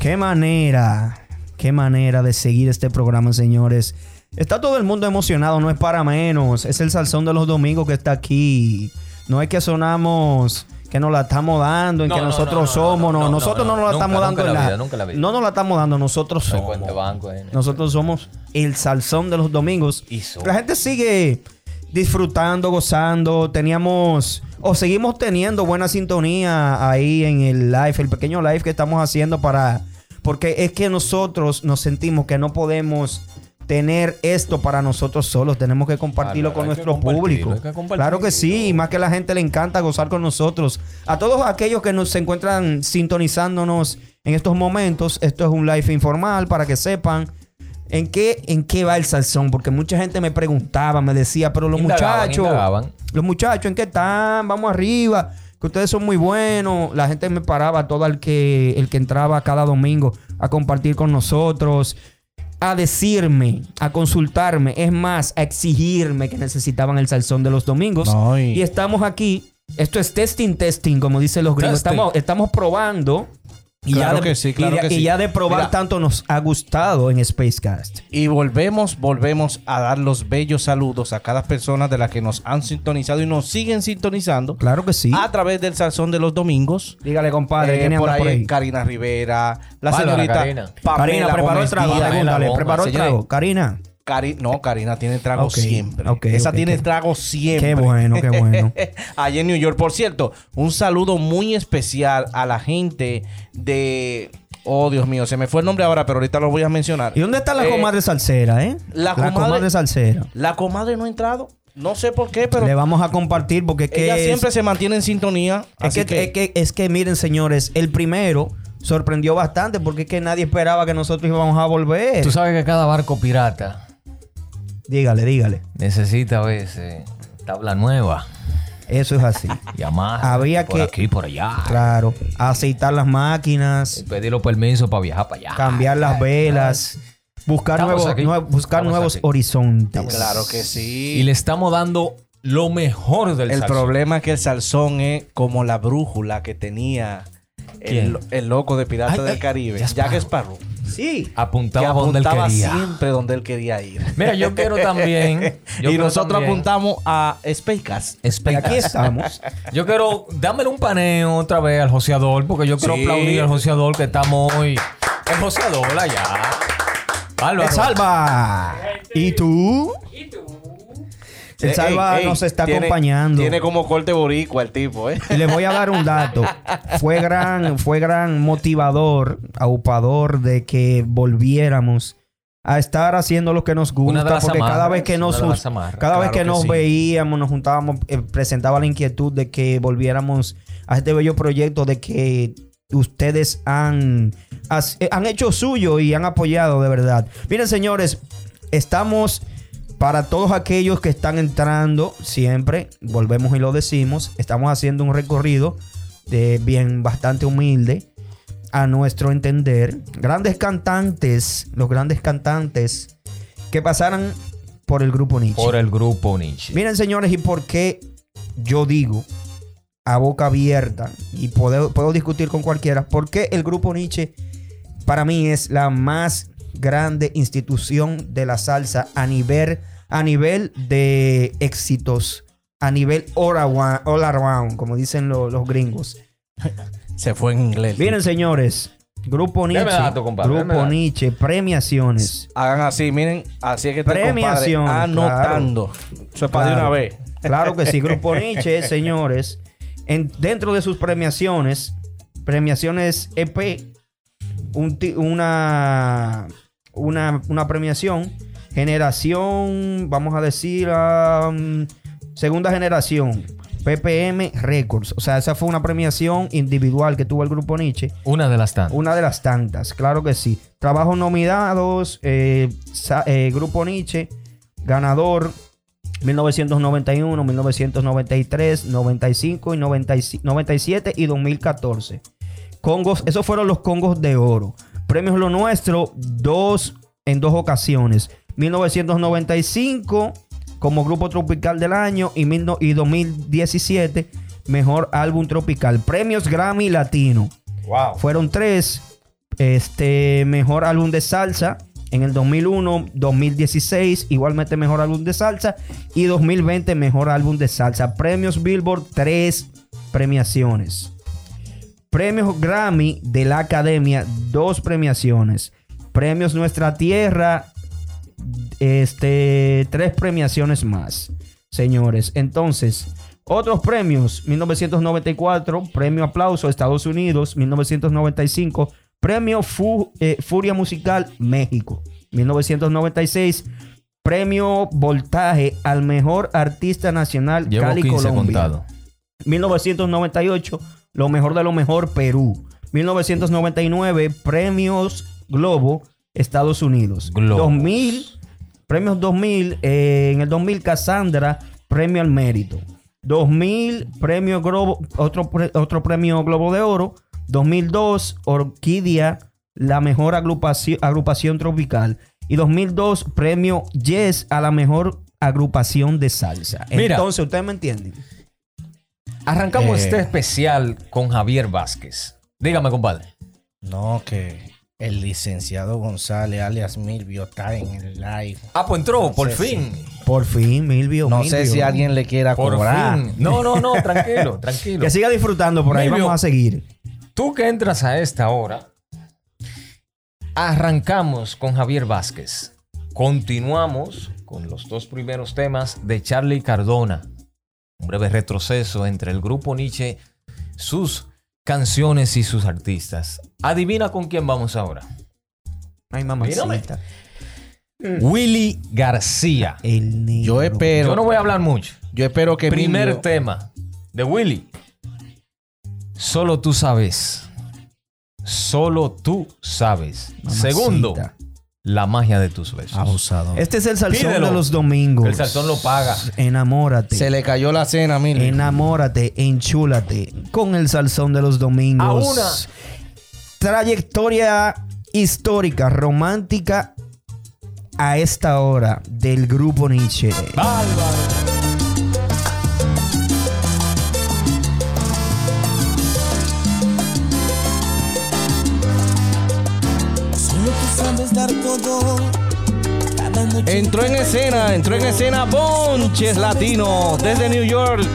Qué manera, qué manera de seguir este programa, señores. Está todo el mundo emocionado, no es para menos. Es el salsón de los domingos que está aquí. No es que sonamos que nos la estamos dando, en No, que no, nosotros no, no, somos, no, no, no, nosotros no, no, nos la nunca, estamos dando nunca en la la, vida, nunca la vida. no nos la estamos dando, nosotros somos. banco, eh. Nosotros somos el salsón de los domingos. Y. La gente sigue disfrutando, gozando. Teníamos o seguimos teniendo buena sintonía ahí en el live, el pequeño live que estamos haciendo para porque es que nosotros nos sentimos que no podemos tener esto para nosotros solos, tenemos que compartirlo Claro, con nuestro público. que. Claro que sí, y más que la gente le encanta gozar con nosotros. A todos aquellos que nos se encuentran sintonizándonos en estos momentos, esto es un live informal para que sepan en qué, en qué va el salsón, porque mucha gente me preguntaba, me decía, pero los Indagaban, muchachos, indagaban. los muchachos, ¿en qué están? Vamos arriba, que ustedes son muy buenos. La gente me paraba, todo el que, el que entraba cada domingo a compartir con nosotros, a decirme, a consultarme, es más, a exigirme que necesitaban el salsón de los domingos. No, y- y... estamos aquí. Esto es testing, testing, como dicen los gringos. Estamos probando. Y Claro ya de, que sí, claro y de- que y sí. ya de probar Mira. tanto nos ha gustado en Spacecast. Y volvemos, volvemos a dar los bellos saludos a cada persona de las que nos han sintonizado y nos siguen sintonizando Claro que sí. a través del Salsón de los Domingos. Dígale, compadre, Eh, ¿quién por, anda ahí, por ahí? Karina Rivera, la Bárbara, señorita Karina. Pamela Karina, preparó el Gómez trago. Díaz. Pregúntale, Bomba. preparó el trago. Karina. Cari- no, Karina tiene trago siempre. Esa tiene trago siempre. Qué bueno, qué bueno. Allá en New York. Por cierto, un saludo muy especial a la gente de. Oh, Dios mío, se me fue el nombre ahora, pero ahorita lo voy a mencionar. ¿Y dónde está la Eh, comadre salsera, eh? la comadre- salsera. La comadre no ha entrado. No sé por qué, pero Le vamos a compartir porque es que ella es- siempre se mantiene en sintonía. Es así que, Es, que, es que miren, señores, el primero sorprendió bastante porque es que nadie esperaba que nosotros íbamos a volver. Tú sabes que cada barco pirata Dígale, dígale. necesita a veces tabla nueva. Eso es así. Llamar Había por que- aquí, por allá. claro. Aceitar las máquinas, Pedir los permisos para viajar para allá. cambiar las velas, buscar Estamos nuevos, buscar Estamos nuevos aquí. horizontes. Claro que sí. Y le estamos dando lo mejor del el salsón. problema es que el salsón es como la brújula que tenía el, el loco de Piratas Ay, del ay, Caribe, Jack Jack Sparrow, Sí. que Apuntaba donde él quería. siempre donde él quería ir. Mira, yo quiero también. yo y nosotros también- apuntamos a Spacecast. Espectac- aquí estamos. Yo quiero, dámele un paneo otra vez al joseador, porque yo quiero Sí. aplaudir al joseador que estamos hoy. El joseador allá. Bárbaro. ¡El Salva! ¿Y tú? El Eh, Salva ey, ey, nos está tiene- acompañando. Tiene como corte boricua el tipo, ¿eh? Y les voy a dar un dato. Fue gran, fue gran motivador, aupador de que volviéramos a estar haciendo lo que nos gusta. Porque cada vez que nos, amarras. cada vez que que nos sí. veíamos, nos juntábamos, eh, presentaba la inquietud de que volviéramos a este bello proyecto de que ustedes han, has- eh, han hecho suyo y han apoyado de verdad. Miren, señores, estamos para todos aquellos que están entrando, siempre, volvemos y lo decimos, estamos haciendo un recorrido de bien bastante humilde a nuestro entender. Grandes cantantes, los grandes cantantes que pasaran por el grupo Nietzsche. Por el grupo Nietzsche. Miren, señores, y por qué yo digo a boca abierta y puedo, puedo discutir con cualquiera, por qué el grupo Nietzsche para mí es la más grande institución de la salsa a nivel, a nivel de éxitos, a nivel all around, all around, como dicen lo- los gringos. Se fue en inglés. Miren, señores, grupo Nietzsche, dato, compadre, deme grupo. Nietzsche, premiaciones. Hagan así, miren, así es que Premiación, anotando. Eso es para de Claro. una vez. Claro que sí, Grupo Nietzsche, señores. En, dentro de sus premiaciones, premiaciones EP, un una, una, una premiación, generación, vamos a decir, um, segunda generación, PPM Records. O sea, esa fue una premiación individual que tuvo el Grupo Nietzsche. Una de las tantas. Una de las tantas, claro que sí. Trabajos nominados, eh, eh, Grupo Nietzsche, ganador 1991, 1993, 95 y 95 97 y 2014. Congos, esos fueron los Congos de Oro. Premios Lo Nuestro, dos en dos ocasiones. 1995 como grupo tropical del año y, mil no- y 2017 mejor álbum tropical. Premios Grammy Latino. Wow. Fueron tres. Este, mejor álbum de salsa en el 2001, 2016, igualmente mejor álbum de salsa. Y 2020, mejor álbum de salsa. Premios Billboard, tres premiaciones. Premios Grammy de la Academia, dos premiaciones. Premios Nuestra Tierra, este, tres premiaciones más. Señores, entonces, otros premios, 1994, Premio Aplauso Estados Unidos, 1995, Premio Fu- eh, Furia Musical México, 1996, Premio Voltaje al Mejor Artista Nacional Llevo Cali 15 Colombia. contado. 1998, lo mejor de lo mejor, Perú. 1999, premios Globo, Estados Unidos. Globos. 2000, premios 2000, eh, en el 2000, Cassandra, premio al mérito. 2000, premio Globo, otro, otro premio Globo de Oro. 2002, Orquídea, la mejor agrupación, agrupación tropical. Y 2002, premio Yes a la mejor agrupación de salsa. Mira. Entonces, ¿ustedes me entienden? Arrancamos Eh. este especial con Javier Vázquez. Dígame, compadre. No, que el licenciado González, alias Milvio, está en el live. Ah, pues entró, por fin. Por fin, Milvio. No Milvio. sé si alguien le quiera Por cobrar. fin. No, no, no, tranquilo, tranquilo. Que siga disfrutando por ahí, vamos a seguir. Tú que entras a esta hora, arrancamos con Javier Vázquez. Continuamos con los dos primeros temas de Charlie Cardona. Un breve retroceso entre el grupo Nietzsche, sus canciones y sus artistas. Adivina con quién vamos ahora. Ay, mamacita. Willy García. El negro. Yo espero, Yo no voy a hablar mucho. yo espero que Primer tema de Willy. Solo tú sabes. Solo tú sabes. Mamacita. Segundo, la magia de tus besos. abusado. Este es el salsón Pídelo. de los domingos. El salsón lo paga. Enamórate. Se le cayó la cena, Milvio. Enamórate, enchúlate con el salsón de los domingos. A una. Trayectoria histórica, romántica a esta hora del grupo Nietzsche. Bárbaro. Todo. Entró en escena, entró en escena Bonches Latino desde New York.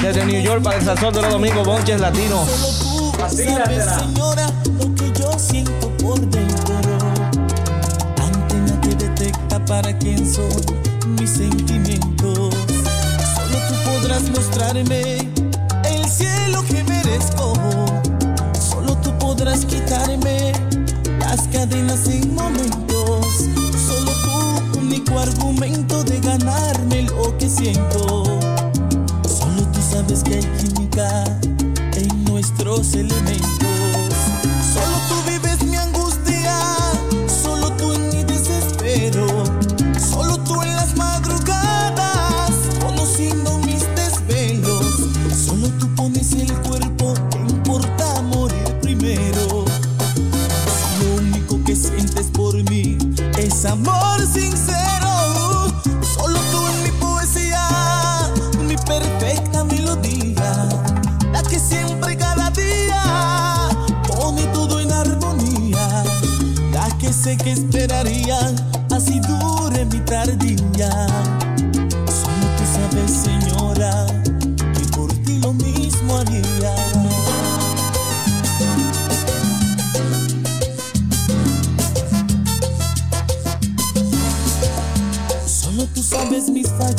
Desde New York para el Salsón de los Domingos, Bonches Latino. Sabes, señora, lo que yo siento por dentro. Antena que detecta para quién son mis sentimientos. Solo tú podrás mostrarme el cielo que merezco. Solo tú podrás quitarme las cadenas en momentos. Solo tú, único argumento de ganarme lo que siento. Solo tú sabes que hay química en nuestros elementos. Solo tú vives amor sincero. Solo tú en mi poesía, mi perfecta melodía, la que siempre cada día pone todo en armonía, la que sé que esperaría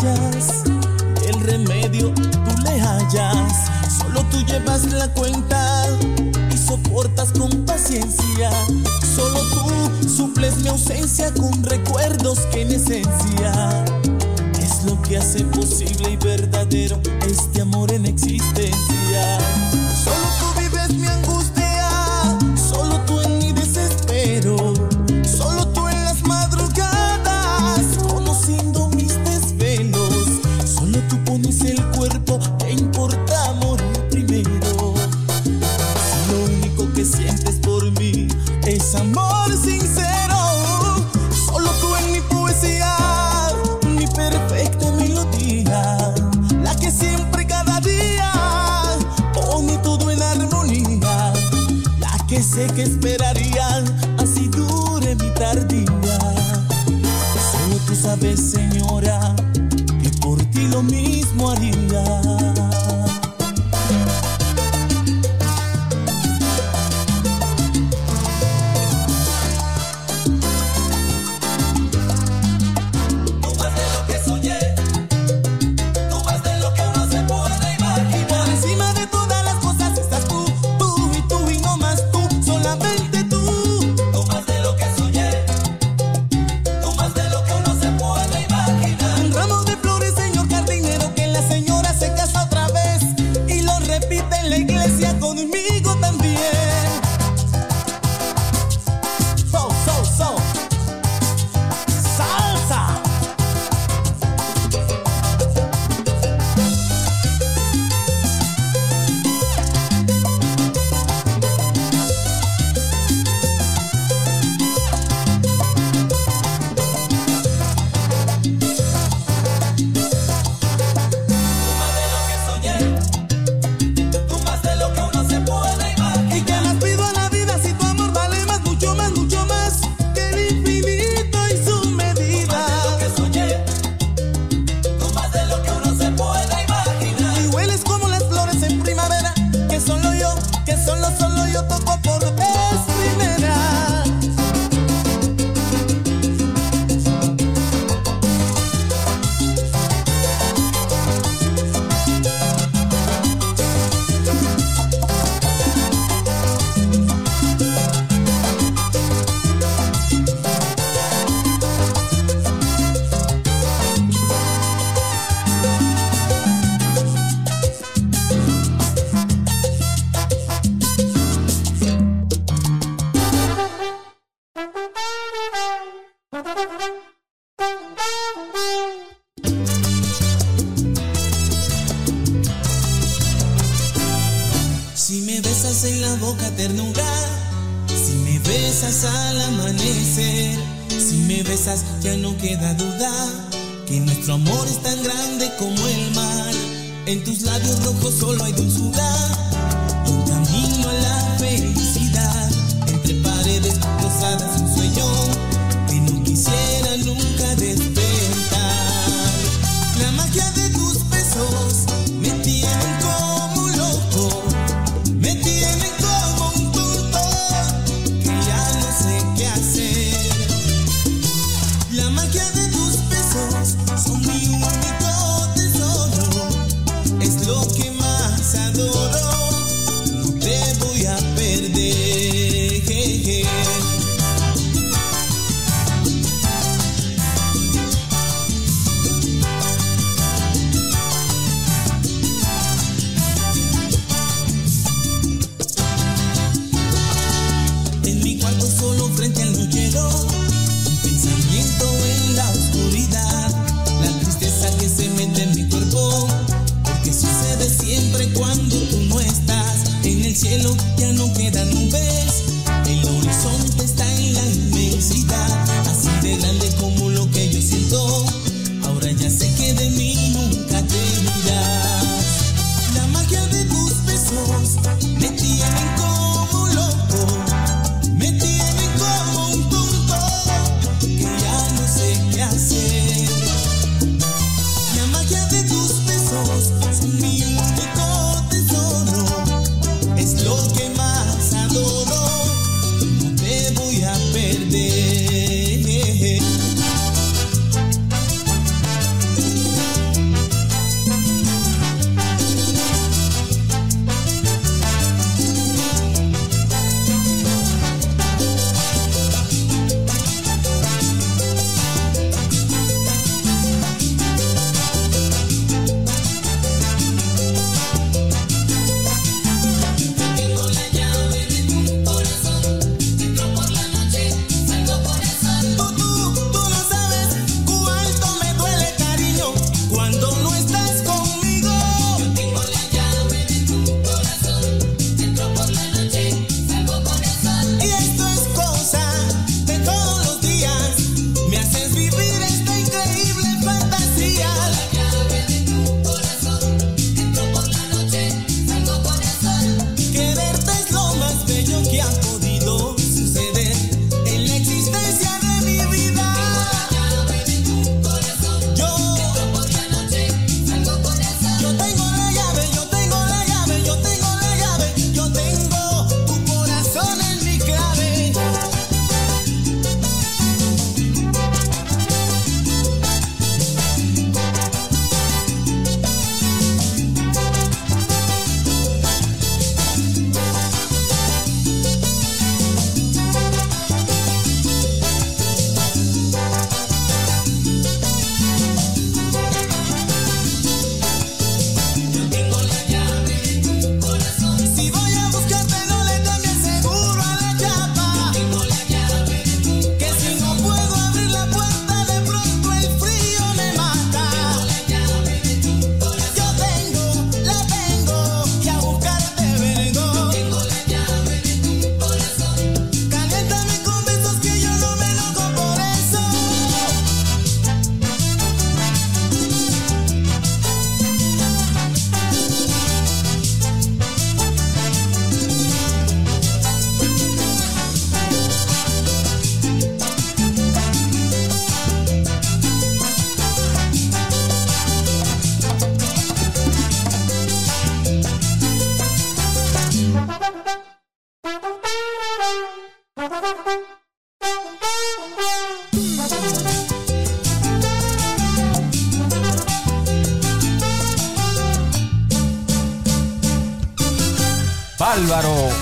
el remedio tú le hallas. Solo tú llevas la cuenta y soportas con paciencia. Solo tú suples mi ausencia con recuerdos que en esencia es lo que hace posible y verdadero este amor en existencia.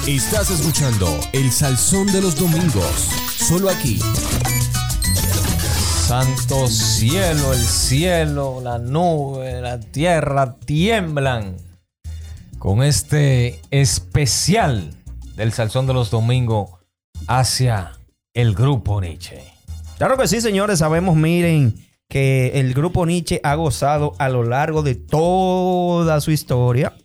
Estás escuchando El Salsón de los Domingos. Solo aquí. Santo cielo, el cielo, la nube, la tierra tiemblan con este especial del Salsón de los Domingos hacia el grupo Nietzsche. Claro que sí, señores. Sabemos, miren, que el grupo Nietzsche ha gozado a lo largo de toda su historia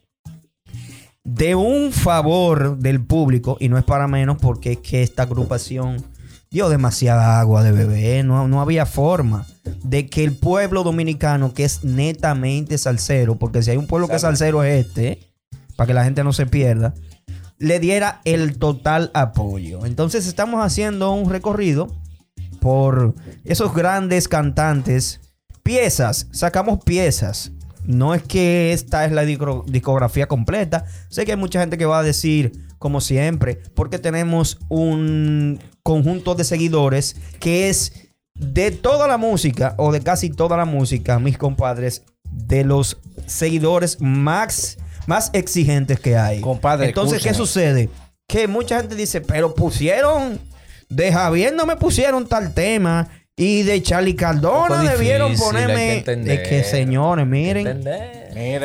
de un favor del público, y no es para menos porque es que esta agrupación dio demasiada agua de bebé, no, no había forma de que el pueblo dominicano, que es netamente salsero, porque si hay un pueblo que es salsero es este, para que la gente no se pierda, le diera el total apoyo. Entonces estamos haciendo un recorrido por esos grandes cantantes, piezas, sacamos piezas. No es que esta es la disco- discografía completa. Sé que hay mucha gente que va a decir, como siempre, porque tenemos un conjunto de seguidores que es de toda la música o de casi toda la música, mis compadres, de los seguidores más, más exigentes que hay. Compadre, Entonces, ¿qué sucede? Que mucha gente dice, pero pusieron de Javier no me pusieron tal tema y de Charlie Cardona debieron que ponerme entender. es que señores miren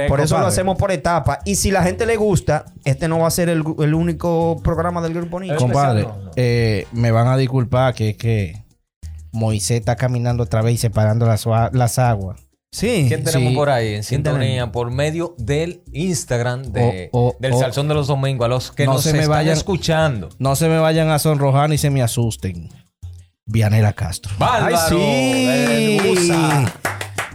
por eso lo hacemos por etapa y si la gente le gusta este no va a ser el, el único programa del grupo Nicho Compadre, especial, no, no. eh, me van a disculpar que es que Moisés está caminando otra vez y separando las, las aguas. sí ¿Quién tenemos Sí. por ahí en ¿Quién sintonía? tenemos? Por medio del Instagram de, del o- Salsón de los Domingos. A los que No nos se me están vayan- escuchando. No se me vayan a sonrojar ni se me asusten. Vianela Castro. Bárbaro. sí.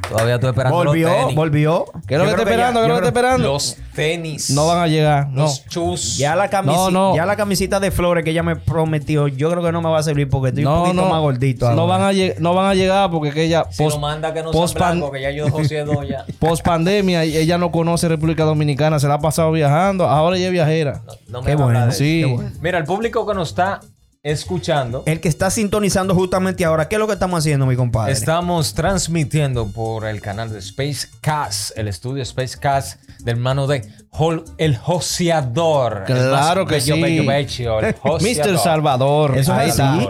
Todavía estoy esperando volvió los tenis. volvió ¿Qué es lo que está ya- esperando? ¿Qué es lo que está esperando? Los tenis. No van a llegar. No. Los chus. ya la camisita No, no. ya la camisita de flores que ella me prometió yo creo que no me va a servir porque estoy un No, poquito no. más gordito No ahora. van, a no van a llegar porque que ella Si post, no manda que no post blancos, que ya yo José Doya. post pandemia ella no conoce República Dominicana, se la ha pasado viajando, ahora ella es viajera. No me Qué bueno, sí. eso. Qué bueno. Mira, el público que nos está escuchando, el que está sintonizando justamente ahora qué es lo que estamos haciendo mi compadre estamos transmitiendo por el canal de Space Cast, el estudio Space Cast del hermano de Hol- el Joseador. Claro que bello, sí. bello, bello, el Joseador. Mr. Salvador. Eso es Ahí así.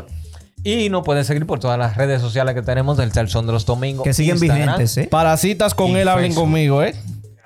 Y nos pueden seguir por todas las redes sociales que tenemos del Salsón de los Domingos. que siguen Instagram. vigentes eh Para citas con él, hablen Facebook. conmigo, ¿eh?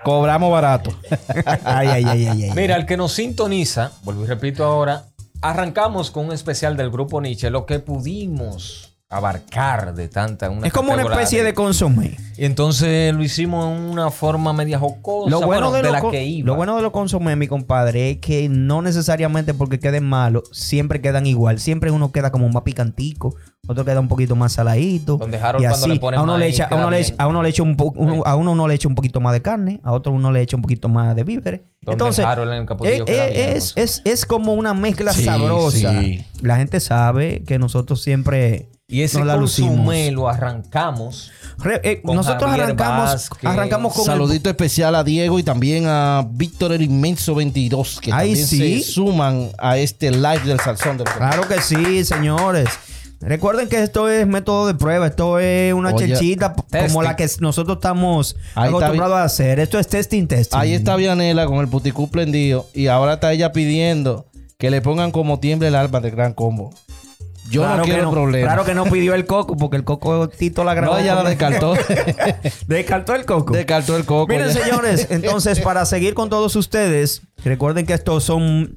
Cobramos barato. ay ay ay ay, ay. Mira, el que nos sintoniza, vuelvo y repito ahora, arrancamos con un especial del grupo Nietzsche, lo que pudimos abarcar de tanta una es como una especie de consomé Y entonces lo hicimos en una forma media jocosa, Lo bueno, de, de lo la con- que iba. lo bueno de los consomé, mi compadre, es que no necesariamente porque queden malos, siempre quedan igual. Siempre uno queda como más picantico, otro queda un poquito más saladito. Donde Harold y cuando así, le pone a uno le maíz, echa, a uno le a uno le echa un po- uno- a uno no le echa un poquito más de carne, a otro uno le echa un poquito más de víveres. Donde Entonces, Harold en el eh, bien, es, es, es como una mezcla Sí, sabrosa. sí. La gente sabe que nosotros siempre Y ese nos la lucimos. consumé lo arrancamos. Re- eh, con nosotros Javier arrancamos, Vázquez. arrancamos con el- Saludito especial a Diego y también a Víctor el Inmenso 22, que Ay, también sí. se suman a este live del Salsón del Claro que sí, señores. Recuerden que esto es método de prueba, esto es una Oye, chelchita p- como la que nosotros estamos Ahí acostumbrados a hacer. Esto es testing, testing. Ahí está Vianela con el puticú prendido y ahora está ella pidiendo que le pongan como tiemble el alma de Gran Combo. Yo Claro no quiero problema. Claro que no pidió el coco porque el coco Tito la grabó. No, ella la descartó. descartó el coco. Descartó el coco. Miren, ya. señores, entonces para seguir con todos ustedes, recuerden que estos son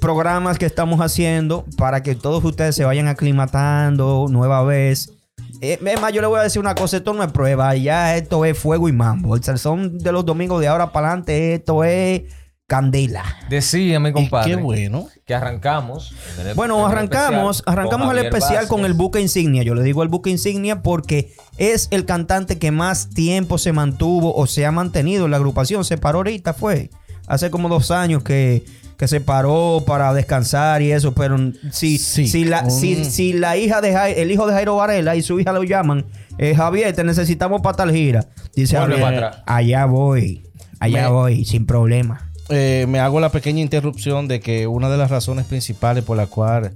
programas que estamos haciendo para que todos ustedes se vayan aclimatando nueva vez. Eh, es más, yo le voy a decir una cosa, esto no es prueba, ya esto es fuego y mambo. El salsón de los domingos de ahora para adelante, esto es candela. Decía mi Y compadre qué bueno. que arrancamos. Bueno, arrancamos, especial arrancamos el especial con el buque insignia. Yo le digo el buque insignia porque es el cantante que más tiempo se mantuvo o se ha mantenido en la agrupación. Se paró ahorita, fue hace como dos años que, que se paró para descansar y eso. Pero si, Sí. si, la, si, Mm. si la hija de Jai- el hijo de Jairo Varela y su hija lo llaman, eh, Javier, te necesitamos para tal gira. Dice Javier, allá voy, allá Me- voy, sin problema. Eh, me hago la pequeña interrupción de que una de las razones principales por la cual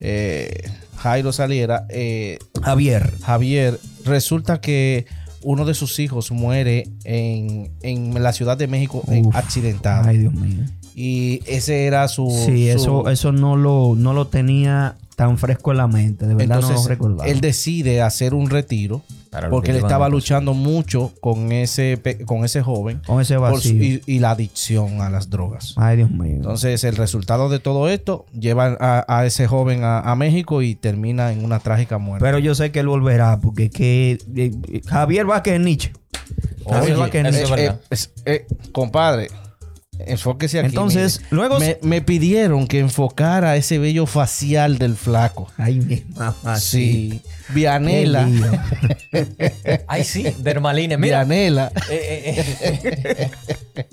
eh, Jairo saliera, eh, Javier. Javier, resulta que uno de sus hijos muere en, en la Ciudad de México Uf. accidentado. Ay, Dios mío. Y ese era su. Sí, su- eso, eso no lo, no lo tenía tan fresco en la mente. De verdad no lo recordaba. él decide hacer un retiro porque que él estaba luchando mucho con ese, con ese joven Con ese por su- vacío. y, y la adicción a las drogas. Ay, Dios mío. Entonces, el resultado de todo esto lleva a, a ese joven a, a México y termina en una trágica muerte. Pero yo sé que él volverá, porque que eh, Javier Vázquez Nietzsche. Javier Vázquez Nietzsche. eh, eh, eh, compadre, enfóquese aquí. Entonces, mire. luego- me, me pidieron que enfocara ese vello facial del flaco. Ay, mi mamá. sí. Vianela. Ay, sí, dermaline. Mira. Vianela. Eh, eh, eh.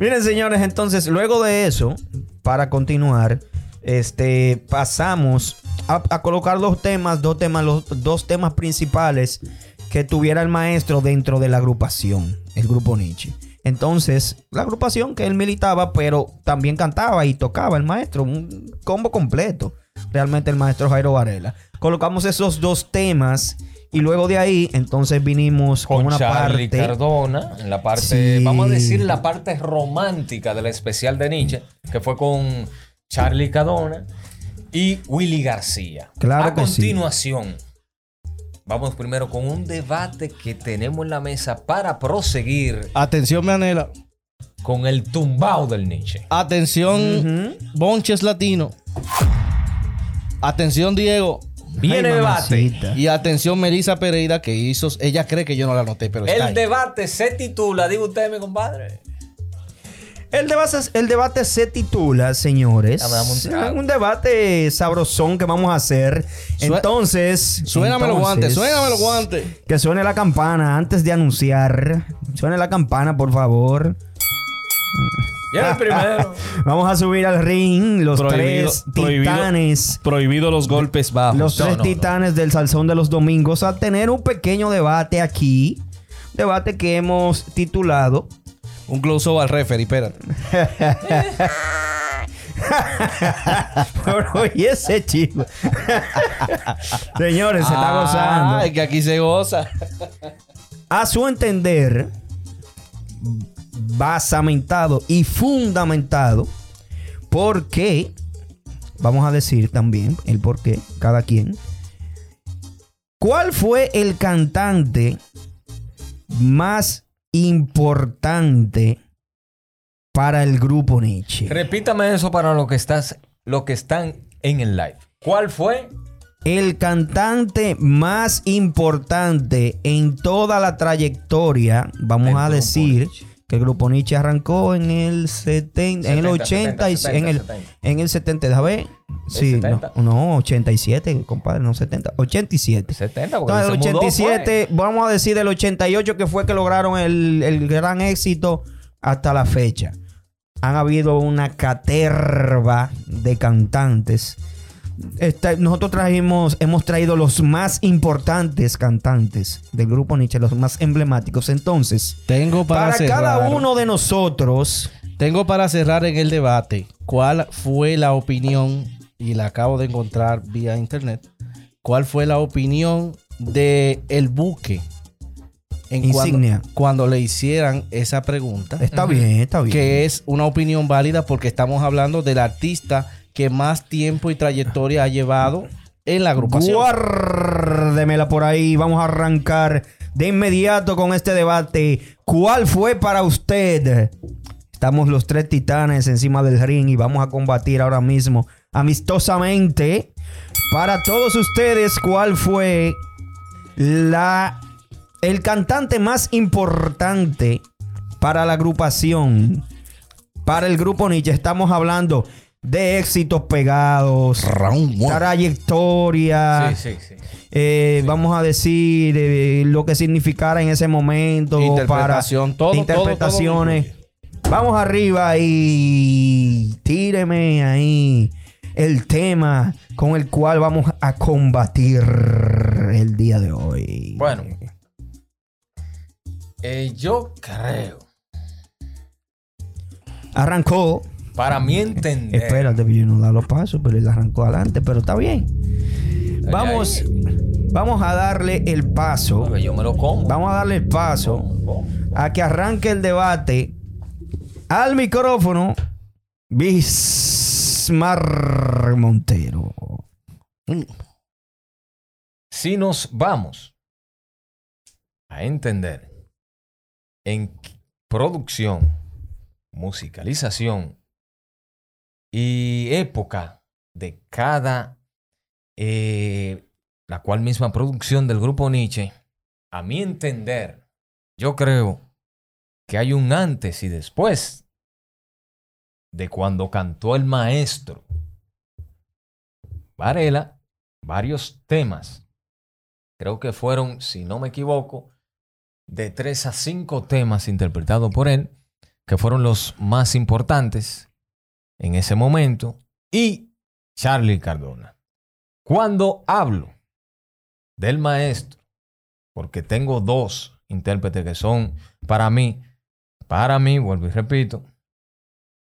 Miren, señores, entonces, luego de eso, para continuar, este, pasamos a, a colocar dos temas, dos temas, los dos temas principales que tuviera el maestro dentro de la agrupación, el grupo Nietzsche. Entonces, la agrupación que él militaba, pero también cantaba y tocaba el maestro, un combo completo. Realmente el maestro Jairo Varela. Colocamos esos dos temas y luego de ahí, entonces vinimos con, Con una Charlie parte. Cardona, en la parte, Sí. vamos a decir, la parte romántica del especial de Nietzsche, que fue con Charlie Cardona y Willy García. Claro a que sí. Vamos primero con un debate que tenemos en la mesa para proseguir Atención, Vianela. con el tumbao del Nietzsche. Atención, Bonches Latino. Atención, Diego. Viene Ay, debate. Y atención, Melissa Pereira, que hizo. Ella cree que yo no la anoté, pero está El debate se titula, diga usted, mi compadre. El debate, el debate se titula, señores. Dame un debate sabrosón que vamos a hacer. Sue- Entonces. Suéname los guantes, suéname los guantes. Que suene la campana antes de anunciar. Suene la campana, por favor. Ya el primero. Vamos a subir al ring los Prohibido- tres titanes. Prohibido los golpes bajos. Los No, tres no, no. titanes del Salsón de los Domingos a tener un pequeño debate aquí. Debate que hemos titulado Un close-up al referee, espérate. Pero, y ese chico. Señores, se está Ah, gozando. es que aquí se goza. A su entender, basamentado y fundamentado, porque, vamos a decir también el por qué, cada quien. ¿Cuál fue el cantante más importante para el grupo Nietzsche? Repítame eso para lo que estás, lo que están en el live. ¿Cuál fue? El cantante más importante en toda la trayectoria, vamos a decir Nietzsche. Que el grupo Nietzsche arrancó en el 70, en el 70, 80, y- 70, en el 70. en el 70, déjame ver. Sí, no, 70? no, 87, compadre, no 70, 87. 70, porque Entonces, el se mudó, 87, vamos a decir del 88 que fue que lograron el, el gran éxito hasta la fecha. Han habido una caterva de cantantes. Nosotros trajimos, hemos traído los más importantes cantantes del grupo Nietzsche, los más emblemáticos. Entonces, Tengo para, para, cerrar. cada uno de nosotros, Tengo para cerrar en el debate cuál fue la opinión, y la acabo de encontrar vía internet, cuál fue la opinión de el buque en Insignia. Cuando, cuando le hicieran esa pregunta, está bien, está bien. que es una opinión válida porque estamos hablando del artista que más tiempo y trayectoria ha llevado en la agrupación. Guárdemela por ahí. Vamos a arrancar de inmediato con este debate. ¿Cuál fue para usted? Estamos los tres titanes encima del ring y vamos a combatir ahora mismo amistosamente. Para todos ustedes, ¿cuál fue la el cantante más importante para la agrupación? Para el grupo Nietzsche estamos hablando de éxitos pegados, Round one. trayectoria, Sí, sí, sí. eh, vamos a decir eh, lo que significara en ese momento Interpretación, para todo, interpretaciones. todo, vamos arriba y tíreme ahí el tema con el cual vamos a combatir el día de hoy. Bueno. Eh, yo creo, arrancó. Para mi entender. Espérate, yo no da los pasos, pero él arrancó adelante, pero está bien. Vamos, ay. vamos a darle el paso. Porque yo me lo como. Vamos a darle el paso a que arranque el debate al micrófono Bismar Montero. Si nos vamos a entender en producción, musicalización y época de cada, eh, la cual misma producción del grupo Nietzsche, a mi entender, yo creo que hay un antes y después de cuando cantó el maestro Varela varios temas. Creo que fueron, si no me equivoco, de tres a cinco temas interpretados por él, que fueron los más importantes en ese momento, y Charlie Cardona. Cuando hablo del maestro, porque tengo dos intérpretes que son para mí, para mí, vuelvo y repito,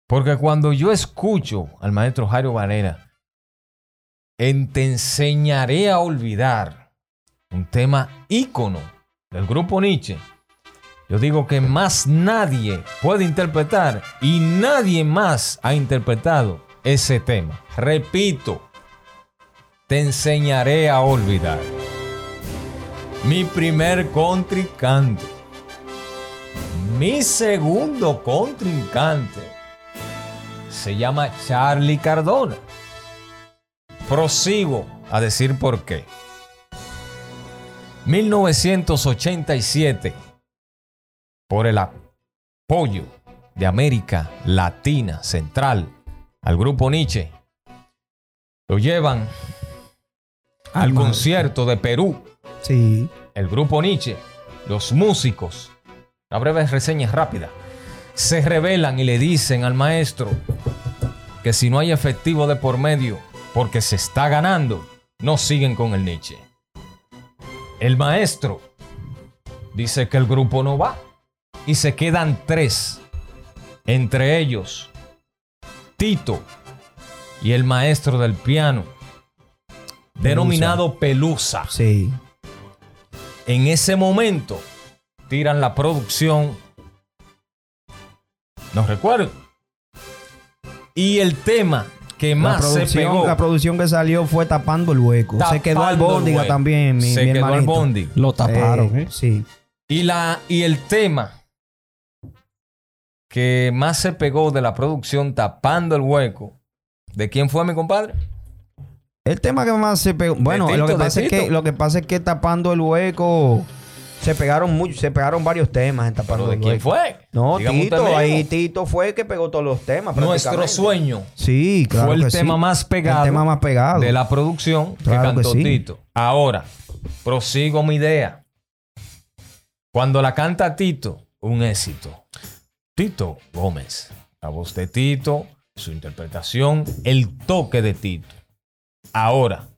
porque cuando yo escucho al maestro Jairo Varela, en Te enseñaré a olvidar, un tema ícono del grupo Nietzsche, yo digo que más nadie puede interpretar y nadie más ha interpretado ese tema. Repito, te enseñaré a olvidar. Mi primer contrincante. Mi segundo contrincante se llama Charlie Cardona. Prosigo a decir por qué. 1987, por el apoyo de América Latina Central al grupo Nietzsche, lo llevan al concierto de Perú, Sí. el grupo Nietzsche, los músicos, una breve reseña rápida, se revelan y le dicen al maestro que si no hay efectivo de por medio, porque se está ganando, no siguen con el Nietzsche. El maestro dice que el grupo no va y se quedan tres, entre ellos Tito y el maestro del piano, denominado Pelusa. Sí. En ese momento tiran la producción. No recuerdo. Y el tema que La más se pegó. la producción que salió fue tapando el hueco. se quedó al bóndiga también, mi, Se mi quedó al. Lo taparon, ¿eh? Sí. Y, la, y el tema que más se pegó de la producción tapando el hueco. ¿De quién fue mi compadre? El tema que más se pegó. Bueno, lo, que pasa es que, lo que pasa es que tapando el hueco se pegaron mucho, se pegaron varios temas en tapando ¿Pero de el quién hueco. fue? No, Tito, ahí Tito fue el que pegó todos los temas. Nuestro sueño Sí, claro fue el que tema sí. más pegado, El tema más pegado. de la producción Claro que que cantó sí. Tito. Ahora, prosigo mi idea. Cuando la canta Tito, un éxito. Tito Gómez. La voz de Tito, su interpretación, el toque de Tito. Ahora,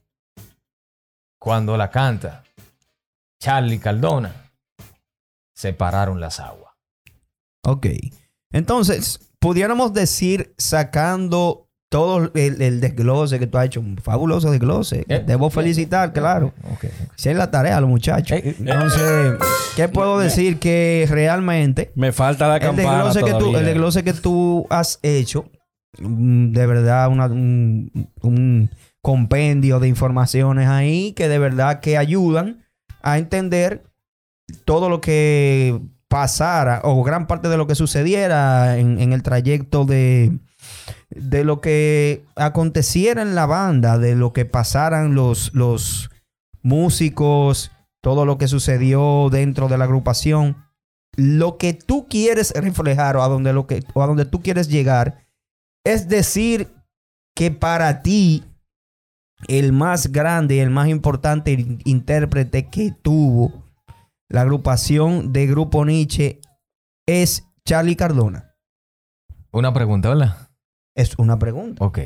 cuando la canta Charlie Cardona, separaron las aguas. Ok. Entonces, pudiéramos decir, sacando todo el, el desglose que tú has hecho, un fabuloso desglose. Eh, Debo felicitar, claro. Si es la tarea los muchachos. Eh, eh, Entonces, ¿qué puedo decir? Que realmente Me falta la campana desglose, que tú, todavía. el desglose que tú has hecho, mm, de verdad, una- un, un compendio de informaciones ahí que de verdad que ayudan a entender todo lo que pasara o gran parte de lo que sucediera en, en el trayecto de, de lo que aconteciera en la banda, de lo que pasaran los, los músicos, todo lo que sucedió dentro de la agrupación lo que tú quieres reflejar o a donde, lo que, o a donde tú quieres llegar es decir que para ti el más grande y el más importante in- intérprete que tuvo la agrupación de Grupo Nietzsche es Charlie Cardona. Una pregunta, ¿verdad? Es una pregunta. Ok.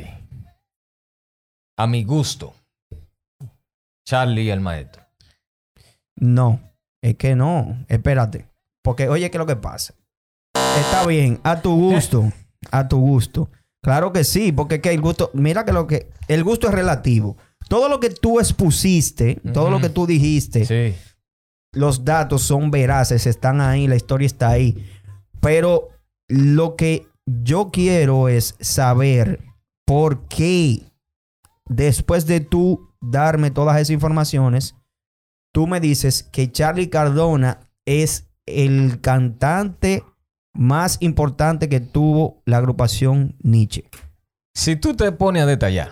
A mi gusto, Charlie el maestro. No, es que no. Espérate. Porque oye, ¿qué es lo que pasa? Está bien, a tu gusto. A tu gusto. Claro que sí, porque es que el gusto, mira que lo que, el gusto es relativo. todo lo que tú expusiste, todo lo que tú dijiste, Sí. los datos son veraces, están ahí, la historia está ahí. Pero lo que yo quiero es saber por qué, después de tú darme todas esas informaciones, tú me dices que Charlie Cardona es el cantante más importante que tuvo la agrupación Nietzsche. Si tú te pones a detallar,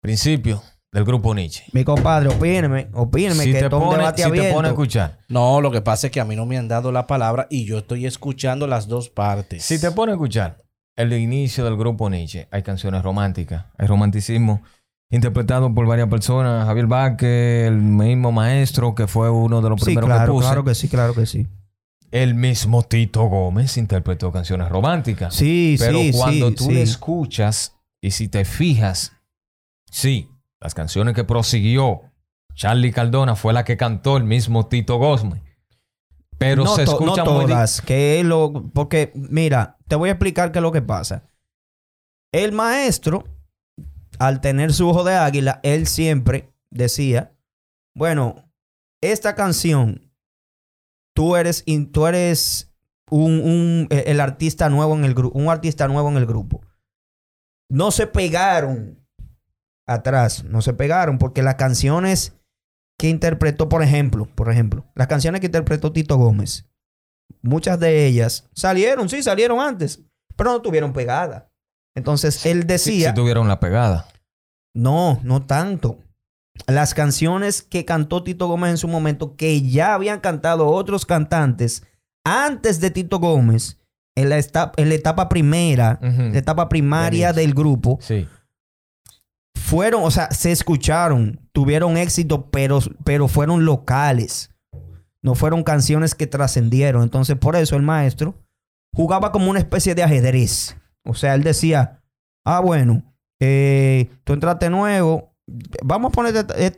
principio del grupo Nietzsche. Mi compadre, opíneme, opíneme Si que te pones debate si te pones a escuchar, No, lo que pasa es que a mí no me han dado la palabra y yo estoy escuchando las dos partes. si te pones a escuchar el inicio del grupo Nietzsche, hay canciones románticas, hay romanticismo interpretado por varias personas, Javier Vázquez, el mismo maestro que fue uno de los Sí, primeros que claro, puse. claro que sí, claro que sí. El mismo Tito Gómez interpretó canciones románticas. Sí, Pero sí, cuando sí, tú sí. le escuchas y si te fijas, sí, las canciones que prosiguió Charlie Cardona fue la que cantó el mismo Tito Gómez. Pero no se to- escucha no muy di- todas, que lo porque mira, te voy a explicar qué es lo que pasa. El maestro al tener su ojo de águila, él siempre decía, bueno, esta canción tú eres tú eres un, un- el artista nuevo en el grupo, un artista nuevo en el grupo. No se pegaron atrás, no se pegaron porque las canciones que interpretó, por ejemplo, por ejemplo, las canciones que interpretó Tito Gómez, muchas de ellas salieron, sí, salieron antes, pero no tuvieron pegada. Entonces él decía, si tuvieron la pegada. no, no tanto. Las canciones que cantó Tito Gómez en su momento, que ya habían cantado otros cantantes antes de Tito Gómez, en la, esta- en la etapa primera, la etapa primaria del grupo, Sí. Fueron, o sea, se escucharon, tuvieron éxito, pero, pero fueron locales. No fueron canciones que trascendieron. Entonces, por eso el maestro jugaba como una especie de ajedrez. O sea, él decía, ah, bueno, eh, tú entraste nuevo. Vamos a ponerte, eh,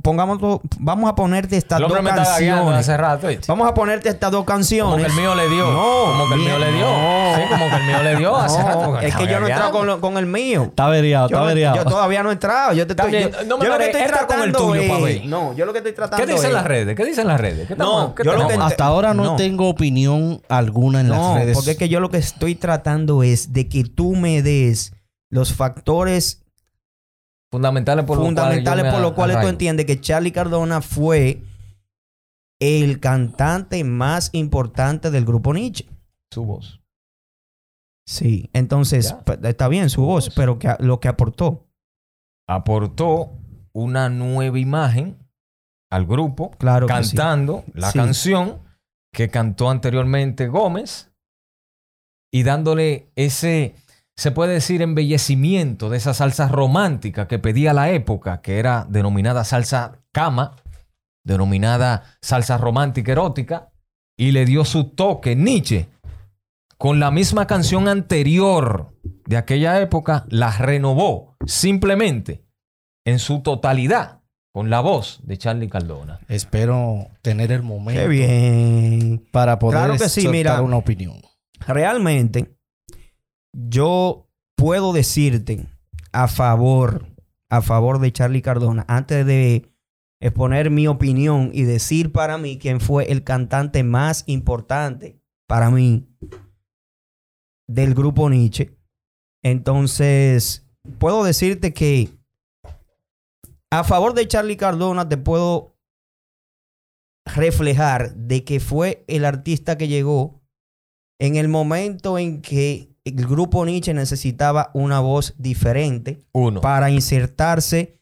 pongamos, vamos a ponerte estas dos canciones. hace rato. Vamos a ponerte estas dos canciones. Como que el mío le dio. No, como que el mío le dio. no. Sí, como que el mío le dio hace No, rato. es que yo no he entrado con, con el mío. Está averiado, Yo, está averiado. yo todavía no he entrado. Yo te estoy, bien, yo, no me yo lo que estoy entra con el tratando tuyo, es-. No, yo lo que estoy tratando ¿Qué dicen es- las redes? ¿Qué dicen las redes? ¿Qué No, qué yo lo estamos- que- Hasta ahora no, No. tengo opinión alguna en las redes. porque es que yo lo que estoy tratando es de que tú me des los factores Fundamentales por fundamentales los cuales tú entiendes que Charlie Cardona fue el cantante más importante del grupo Nietzsche. Su voz. Sí, entonces Ya. pues, está bien su voz, pero que, lo que aportó, Aportó una nueva imagen al grupo claro sí. cantando la Sí. canción que cantó anteriormente Gómez y dándole ese, se puede decir, embellecimiento de esa salsa romántica que pedía la época, que era denominada salsa cama, denominada salsa romántica erótica, y le dio su toque Nietzsche. Con la misma canción anterior de aquella época, la renovó simplemente en su totalidad con la voz de Charlie Cardona. Espero tener el momento Qué bien. para poder Claro que sí, soltar mira. una opinión. realmente yo puedo decirte a favor, a favor de Charlie Cardona, antes de exponer mi opinión y decir para mí quién fue el cantante más importante para mí del grupo Nietzsche. Entonces, puedo decirte que a favor de Charlie Cardona te puedo reflejar de que fue el artista que llegó en el momento en que el grupo Nietzsche necesitaba una voz diferente Uno. para insertarse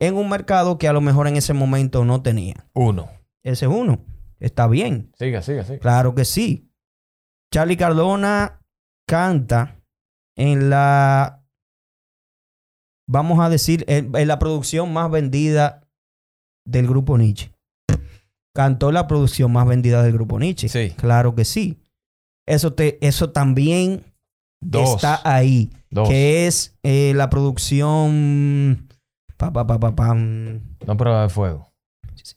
en un mercado que a lo mejor en ese momento no tenía. Uno. Ese es uno. Está bien. Siga, siga, siga. Claro que sí. Charlie Cardona canta en la, vamos a decir, en, en la producción más vendida del grupo Nietzsche. Cantó la producción más vendida del grupo Nietzsche. Sí. Claro que sí. Eso, te, eso también Dos. está ahí. Dos. Que es eh, la producción... Pa, pa, pa, pa, pam. No prueba de fuego.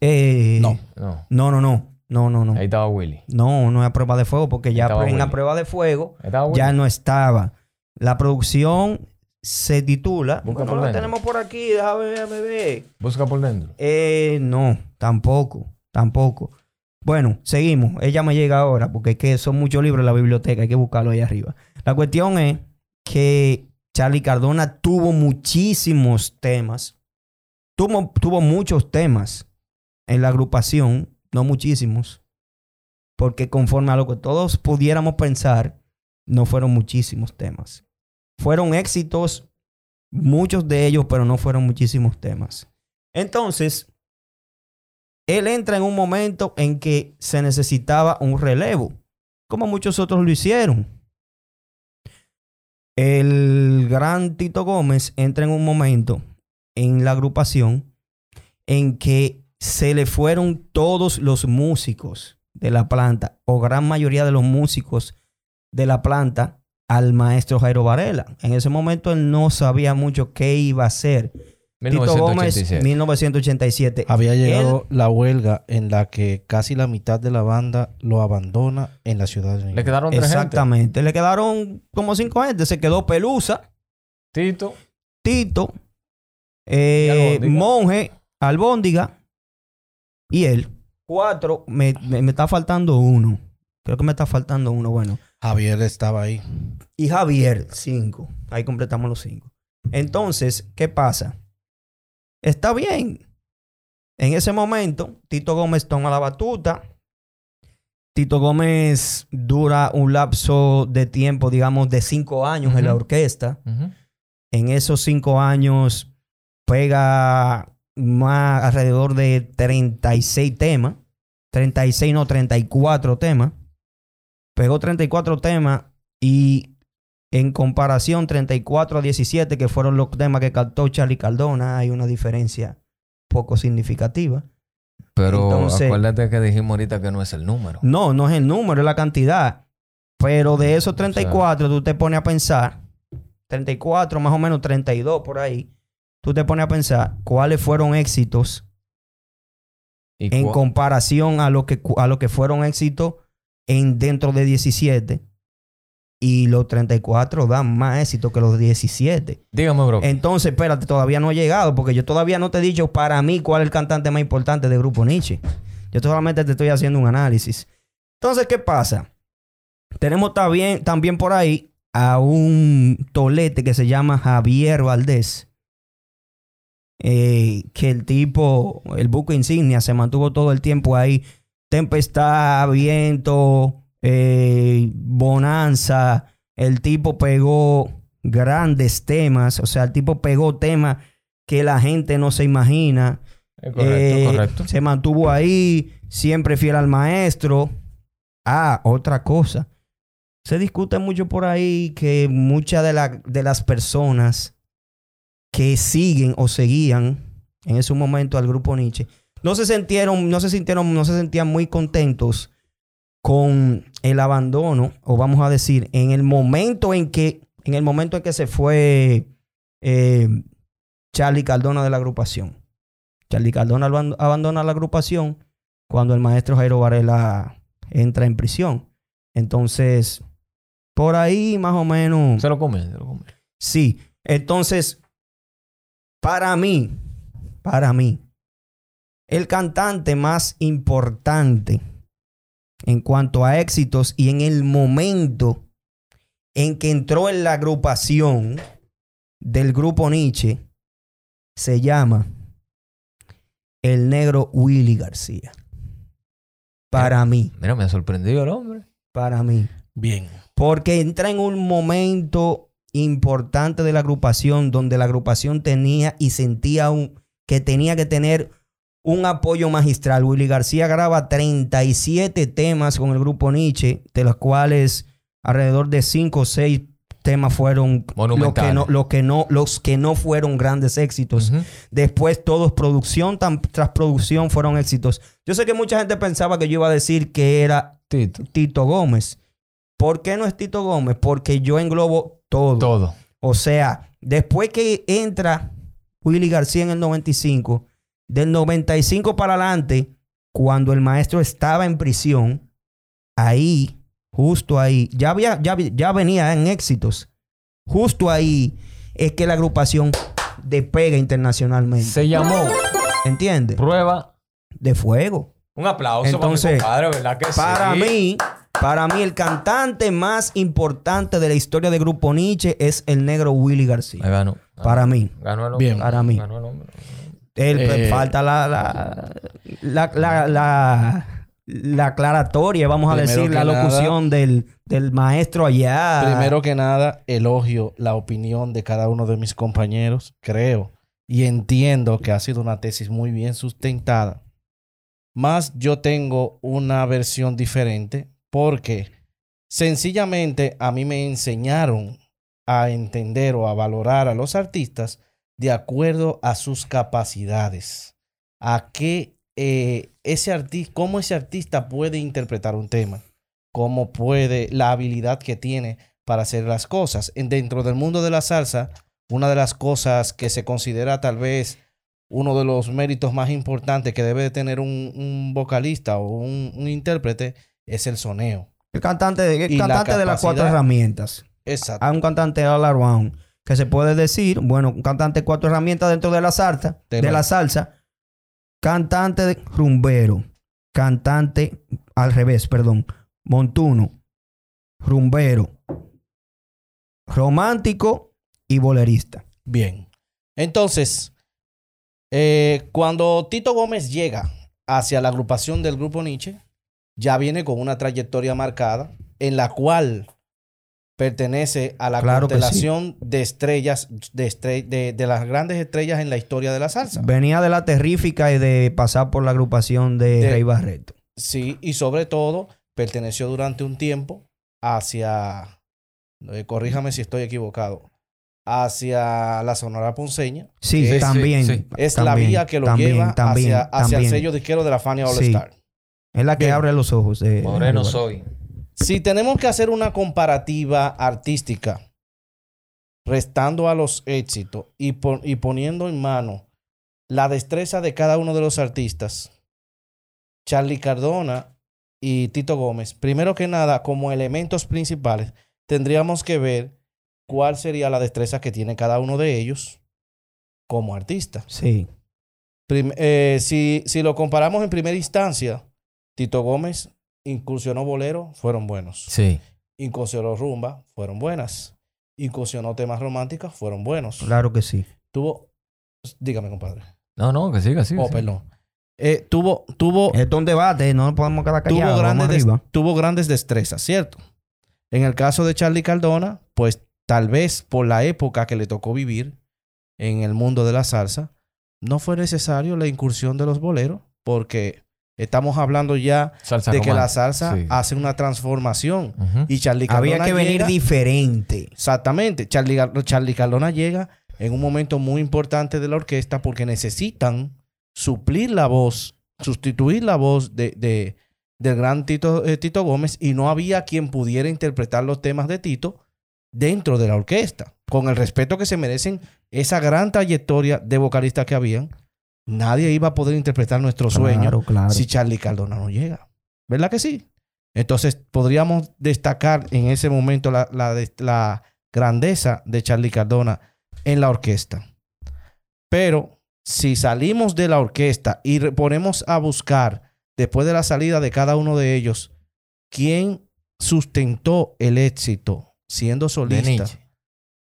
Eh, No. No. No, no, no. No, no, no. Ahí estaba Willy. No, no es a prueba de fuego, porque ya en la prueba de fuego ya no estaba. La producción se titula. Busca Bueno, por dentro. tenemos por aquí, déjame ver, déjame ver. Busca por dentro. Eh, no, tampoco, tampoco. Bueno, seguimos. Ella me llega ahora porque es que son muchos libros en la biblioteca, hay que buscarlo ahí arriba. La cuestión es que Charlie Cardona tuvo muchísimos temas. Tuvo, tuvo muchos temas en la agrupación, no muchísimos. Porque conforme a lo que todos pudiéramos pensar, no fueron muchísimos temas. Fueron éxitos, muchos de ellos, pero no fueron muchísimos temas. Entonces, él entra en un momento en que se necesitaba un relevo, como muchos otros lo hicieron. El gran Tito Gómez entra en un momento en la agrupación en que se le fueron todos los músicos de la planta, o gran mayoría de los músicos de la planta, al maestro Jairo Varela. En ese momento él no sabía mucho qué iba a hacer. Tito Gómez, 1987. 1987. Había llegado Él- la huelga en la que casi la mitad de la banda lo abandona en la ciudad de New Le quedaron tres gente. Exactamente. Le quedaron como cinco gente. Se quedó Pelusa, Tito. Tito, eh, Albóndiga. Monje, Albóndiga y él. Cuatro. Me, me- me está faltando uno. Creo que me está faltando uno. Bueno. Javier estaba ahí. Y Javier, cinco. Ahí completamos los cinco. Entonces, ¿qué pasa? Está bien. En ese momento, Tito Gómez toma la batuta. Tito Gómez dura un lapso de tiempo, digamos, de cinco años en la orquesta. En esos cinco años pega más alrededor de 36 temas. 36, no, 34 temas. Pegó 34 temas y en comparación 34 a 17, que fueron los temas que cantó Charlie Cardona, hay una diferencia poco significativa. Pero Entonces- acuérdate que dijimos ahorita que no es el número. No, no es el número, es la cantidad. Pero de esos 34, tú te pones a pensar, 34, más o menos 32 por ahí, tú te pones a pensar cuáles fueron éxitos ¿Y en comparación a lo que, a lo que fueron éxitos en dentro de 17. Y los 34 dan más éxito que los 17. Dígame, bro. Entonces, espérate, todavía no he llegado, porque yo todavía no te he dicho para mí cuál es el cantante más importante del grupo Nietzsche. Yo solamente te estoy haciendo un análisis. Entonces, ¿qué pasa? Tenemos también, también por ahí a un tolete que se llama Javier Valdés. eh, que el tipo, el buque insignia, se mantuvo todo el tiempo ahí. Tempestad, viento, eh, bonanza. El tipo pegó grandes temas. O sea, el tipo pegó temas que la gente no se imagina. Es correcto, Eh, correcto. Se mantuvo ahí, siempre fiel al maestro. Ah, otra cosa. Se discute mucho por ahí que muchas de, la- de las personas que siguen o seguían en ese momento al grupo Nietzsche no se sintieron, no se sintieron, no se sentían muy contentos con el abandono, o vamos a decir, en el momento en que, en el momento en que se fue eh, Charlie Cardona de la agrupación. Charlie Cardona aban- abandona la agrupación cuando el maestro Jairo Varela entra en prisión. Entonces, por ahí más o menos. Se lo come, se lo come. Sí. Entonces, para mí, para mí, el cantante más importante en cuanto a éxitos y en el momento en que entró en la agrupación del grupo Nietzsche se llama el negro Willy García. Para mí, Mira, me ha sorprendido el hombre. para mí. Bien. Porque entra en un momento importante de la agrupación donde la agrupación tenía y sentía un, que tenía que tener un apoyo magistral. Willy García graba 37 temas con el grupo Nietzsche, de los cuales alrededor de 5 o 6 temas fueron los que, no, los, que no, los que no fueron grandes éxitos. Después todos producción tras producción fueron éxitos. Yo sé que mucha gente pensaba que yo iba a decir que era Tito. Tito Gómez. ¿Por qué no es Tito Gómez? Porque yo englobo todo. Todo. O sea, después que entra Willy García en el 95, del 95 para adelante, cuando el maestro estaba en prisión, ahí, justo ahí, ya, había, ya, ya venía en éxitos. Justo ahí es que la agrupación despega internacionalmente. Se llamó ¿Entiendes? Prueba. De fuego. Un aplauso Entonces, para mi compadre, ¿verdad que Para sí? mí, para mí, el cantante más importante de la historia de Grupo Nietzsche es el negro Willy García. ganó. Para mí. Ganó el hombre. Bien. Para mí. Ganó el hombre. Él, Eh, falta la, la, la, la, la- la aclaratoria, vamos a decir, la nada- locución del, del maestro allá. Primero que nada, elogio la opinión de cada uno de mis compañeros. Creo y entiendo que ha sido una tesis muy bien sustentada. Más yo tengo una versión diferente porque sencillamente a mí me enseñaron a entender o a valorar a los artistas de acuerdo a sus capacidades. A qué eh, ese artista, cómo ese artista puede interpretar un tema cómo puede, la habilidad que tiene para hacer las cosas. En- Dentro del mundo de la salsa, una de las cosas que se considera tal vez uno de los méritos más importantes que debe de tener un, un vocalista o un, un intérprete es el soneo. El cantante, de- el Y la cantante de las cuatro herramientas. Exacto. Hay un cantante all around que se puede decir, bueno, un cantante cuatro herramientas dentro de la salsa, de la salsa, cantante de rumbero, cantante al revés, perdón, montuno, rumbero, romántico y bolerista. Bien. Entonces, eh, cuando Tito Gómez llega hacia la agrupación del grupo Nietzsche, ya viene con una trayectoria marcada en la cual pertenece a la Claro constelación de estrellas, de, estre- de, de las grandes estrellas en la historia de la salsa. Venía de la terrífica y de pasar por la agrupación de, De- Rey Barreto. Sí, y sobre todo perteneció durante un tiempo hacia, eh, corríjame si estoy equivocado, hacia la Sonora Ponceña. Sí, es- también. sí. Es la también, vía que lo también, lleva también, hacia, hacia el sello disquero de la Fania All Sí. Star. Es la que Bien. abre los ojos. Moreno soy. Si tenemos que hacer una comparativa artística, restando a los éxitos y, pon- y poniendo en mano la destreza de cada uno de los artistas, Charlie Cardona y Tito Gómez, primero que nada, como elementos principales, tendríamos que ver cuál sería la destreza que tiene cada uno de ellos como artista. Sí. Prim- eh, si, si lo comparamos en primera instancia, Tito Gómez incursionó bolero, fueron buenos. Sí. Incursionó rumba, fueron buenas. Incursionó temas románticos, fueron buenos. Claro que sí. Tuvo, dígame compadre. No, no, que siga, siga. Oh, siga. perdón. Eh, tuvo, tuvo, Esto es un debate, no podemos quedar tuvo, callados. grandes Vamos des- arriba. tuvo grandes destrezas, ¿cierto? En el caso de Charlie Cardona, pues tal vez por la época que le tocó vivir en el mundo de la salsa, no fue necesario la incursión de los boleros, porque estamos hablando ya Salsa de que la salsa Sí. hace una transformación. Y Charlie Cardona Había que venir llega- diferente. Exactamente. Charlie, Charlie Cardona llega en un momento muy importante de la orquesta porque necesitan suplir la voz, sustituir la voz de, de- del gran Tito, eh, Tito Gómez y no había quien pudiera interpretar los temas de Tito dentro de la orquesta. Con el respeto que se merecen esa gran trayectoria de vocalistas que habían, nadie iba a poder interpretar nuestro sueño Claro, claro. si Charlie Cardona no llega. ¿Verdad que sí? Entonces podríamos destacar en ese momento la, la de- la grandeza de Charlie Cardona en la orquesta. Pero si salimos de la orquesta y ponemos a buscar, después de la salida de cada uno de ellos, quién sustentó el éxito siendo solista.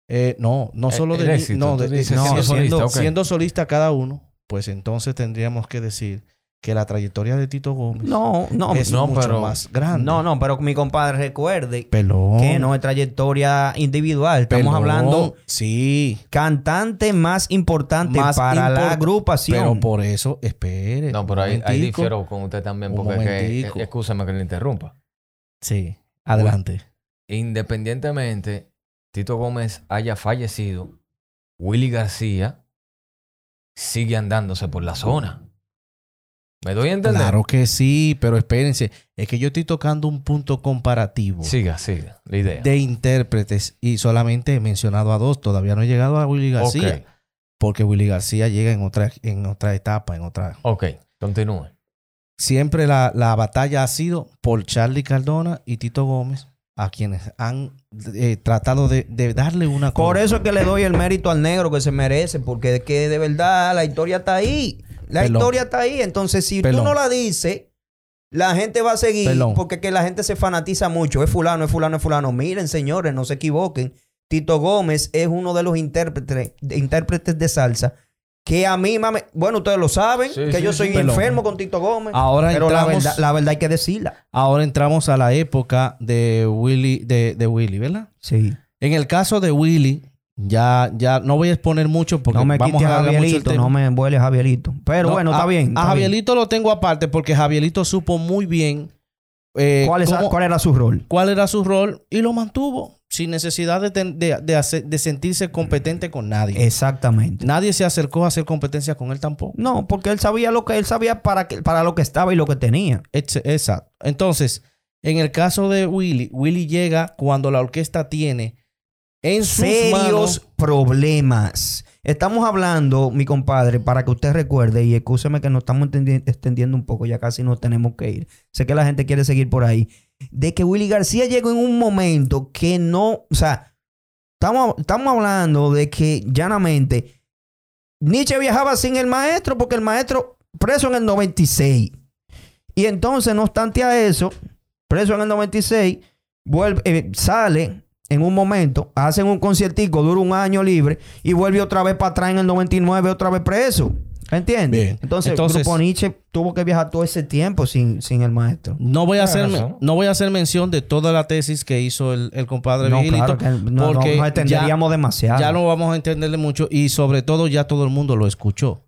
Eh, no, no El- solo el de éxito, no, de- solista, siendo solista cada uno, pues entonces tendríamos que decir que la trayectoria de Tito Gómez No, no, es no, mucho pero- más grande. no, no, pero mi compadre recuerde Pelón. que no es trayectoria individual. Estamos Pelón. hablando Sí. cantante más importante Más para la agrupación. Pero por eso, espere. No, pero ahí, ahí difiero con usted también, porque es que, excúsame que le interrumpa. Sí. Adelante. Independientemente Tito Gómez haya fallecido, Willy García sigue andándose por la zona. ¿Me doy a entender? Claro que sí, pero espérense. Es que yo estoy tocando un punto comparativo Siga, siga. La idea. de intérpretes y solamente he mencionado a dos. Todavía no he llegado a Willy García. Porque Willy García llega en otra, en otra etapa, en otra. ok. Continúe. Siempre la, la batalla ha sido por Charlie Cardona y Tito Gómez a quienes han eh, tratado de, de darle una Por eso es que le doy el mérito al negro que se merece, porque es que de verdad la historia está ahí. La Pelón. historia está ahí. Entonces, si Pelón. tú no la dices, la gente va a seguir, Pelón. porque que la gente se fanatiza mucho. Es fulano, es fulano, es fulano. Miren, señores, no se equivoquen. Tito Gómez es uno de los intérpretes, intérpretes de salsa que a mí, mame, bueno, ustedes lo saben, Sí, que sí, yo soy enfermo con Tito Gómez. Ahora pero la entramos- verdad, la verdad hay que decirla. Ahora entramos a la época de Willy, de, de Willy, ¿verdad? Sí. En el caso de Willy, ya, ya no voy a exponer mucho porque No me vamos a a Javierito, no me vuele a Javierito. Pero No, bueno, a- está bien. A está bien. Javierito lo tengo aparte porque Javierito supo muy bien eh, ¿Cuál, es- cómo- ¿Cuál era su rol? cuál era su rol y lo mantuvo sin necesidad de, ten- de, de hacer- de sentirse competente con nadie. Exactamente. Nadie se acercó a hacer competencia con él tampoco. No, porque él sabía lo que él sabía para, que, para lo que estaba y lo que tenía. Ex- Exacto. Entonces, en el caso de Willy, Willy llega cuando la orquesta tiene en sus Serios manos problemas. Estamos hablando, mi compadre, para que usted recuerde, y escúcheme que nos estamos extendiendo un poco, ya casi nos tenemos que ir. Sé que la gente quiere seguir por ahí. De que Willy García llegó en un momento que no, o sea, estamos, estamos hablando de que llanamente Nietzsche viajaba sin el maestro porque el maestro preso en el 96. Y entonces, no obstante a eso, preso en el 96, vuelve, eh, sale en un momento, hacen un conciertico, dura un año libre y vuelve otra vez para atrás en el 99, otra vez preso. ¿Entiendes? Bien. Entonces, Entonces- el grupo Nietzsche tuvo que viajar todo ese tiempo sin, sin el maestro. No voy, a hacer, no voy a hacer mención de toda la tesis que hizo el, el compadre No, Miguelito, claro que no, no, porque nos extenderíamos ya, demasiado. ya no vamos a entenderle mucho y sobre todo ya todo el mundo lo escuchó.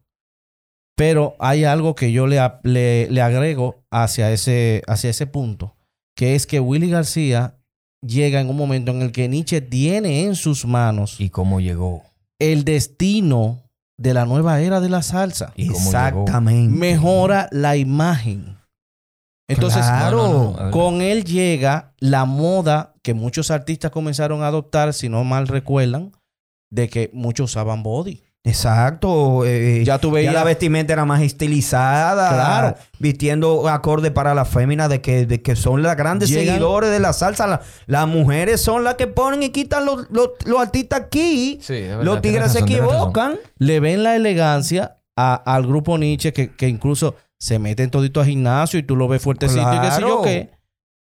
Pero hay algo que yo le, le, le agrego hacia ese, hacia ese punto, que es que Willy García llega en un momento en el que Nietzsche tiene en sus manos ¿Y cómo llegó? el destino de la nueva era de la salsa. ¿Y cómo llegó? Exactamente. Mejora la imagen. Entonces, Claro. No, no, no, a ver. con él llega la moda que muchos artistas comenzaron a adoptar, si no mal recuerdan, de que muchos usaban body. Exacto. eh, Ya tú veías- la vestimenta era más estilizada. Claro. Vistiendo acorde para la fémina de que, de que son las grandes Llegan- seguidores de la salsa. La- las mujeres son las que ponen y quitan los, los- los artistas aquí. Sí, verdad, los tigres se equivocan. Le ven la elegancia a- al grupo Nietzsche que, que incluso se meten todito a gimnasio y tú lo ves fuertecito y qué sé yo Claro. qué.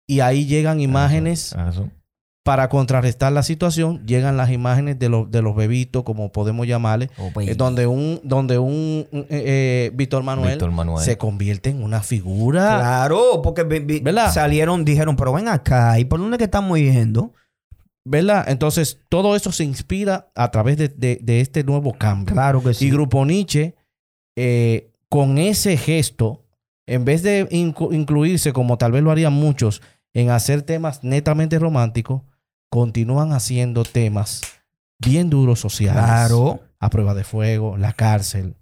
Y ahí llegan imágenes razón. Para contrarrestar la situación. Llegan las imágenes de, los de los bebitos, como podemos llamarle, eh, donde un, donde un eh, eh, Víctor Manuel, Víctor Manuel. se convierte en una figura. Claro, porque ¿Verdad? salieron, dijeron, pero ven acá, ¿y por dónde que estamos yendo? ¿Verdad? Entonces, todo eso se inspira a través de, de- de este nuevo cambio. Claro que sí. Y Grupo Nietzsche, eh, con ese gesto, en vez de incluirse, como tal vez lo harían muchos, en hacer temas netamente románticos, continúan haciendo temas bien duros sociales. Claro. A prueba de fuego, la cárcel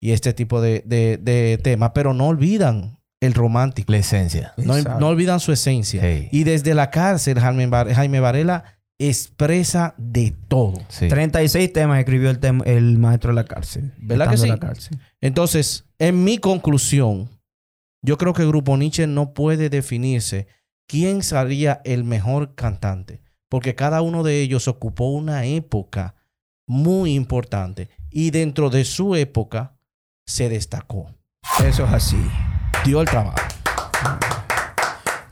y este tipo de, de- de temas, pero no olvidan el romántico. La esencia. No, no olvidan su esencia. Sí. Y desde la cárcel, Jaime, Jaime Varela expresa de todo. Sí. 36 temas escribió el, tem- el maestro de la cárcel. ¿Verdad que sí? en la cárcel. Entonces, en mi conclusión, yo creo que el Grupo Nietzsche no puede definirse quién sería el mejor cantante, porque cada uno de ellos ocupó una época muy importante y dentro de su época se destacó, Eso es así. dio el trabajo.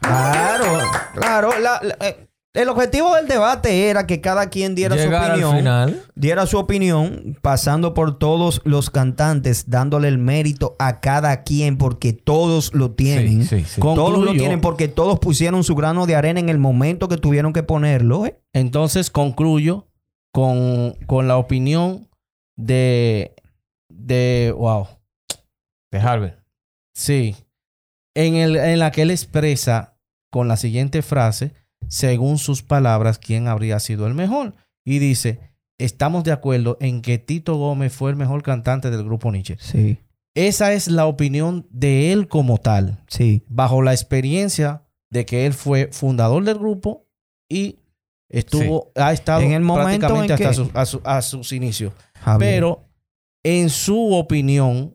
Claro, claro. La- la- eh, el objetivo del debate era que cada quien diera Llegar su al opinión. final. Diera su opinión, pasando por todos los cantantes, dándole el mérito a cada quien, porque todos lo tienen. Sí, sí, sí. Con- Todos lo tienen porque todos pusieron su grano de arena en el momento que tuvieron que ponerlo. ¿eh? Entonces concluyo con, con la opinión de, de, wow, De Harvey. Sí. En, el, en la que él expresa con la siguiente frase, según sus palabras, quién habría sido el mejor. Y dice, estamos de acuerdo en que Tito Gómez fue el mejor cantante del grupo Nietzsche. Sí, Esa es la opinión de él como tal, sí. bajo la experiencia de que él fue fundador del grupo y estuvo, ha estado En el momento prácticamente en hasta que- sus- a, su- a sus inicios. Javier. Pero en su opinión,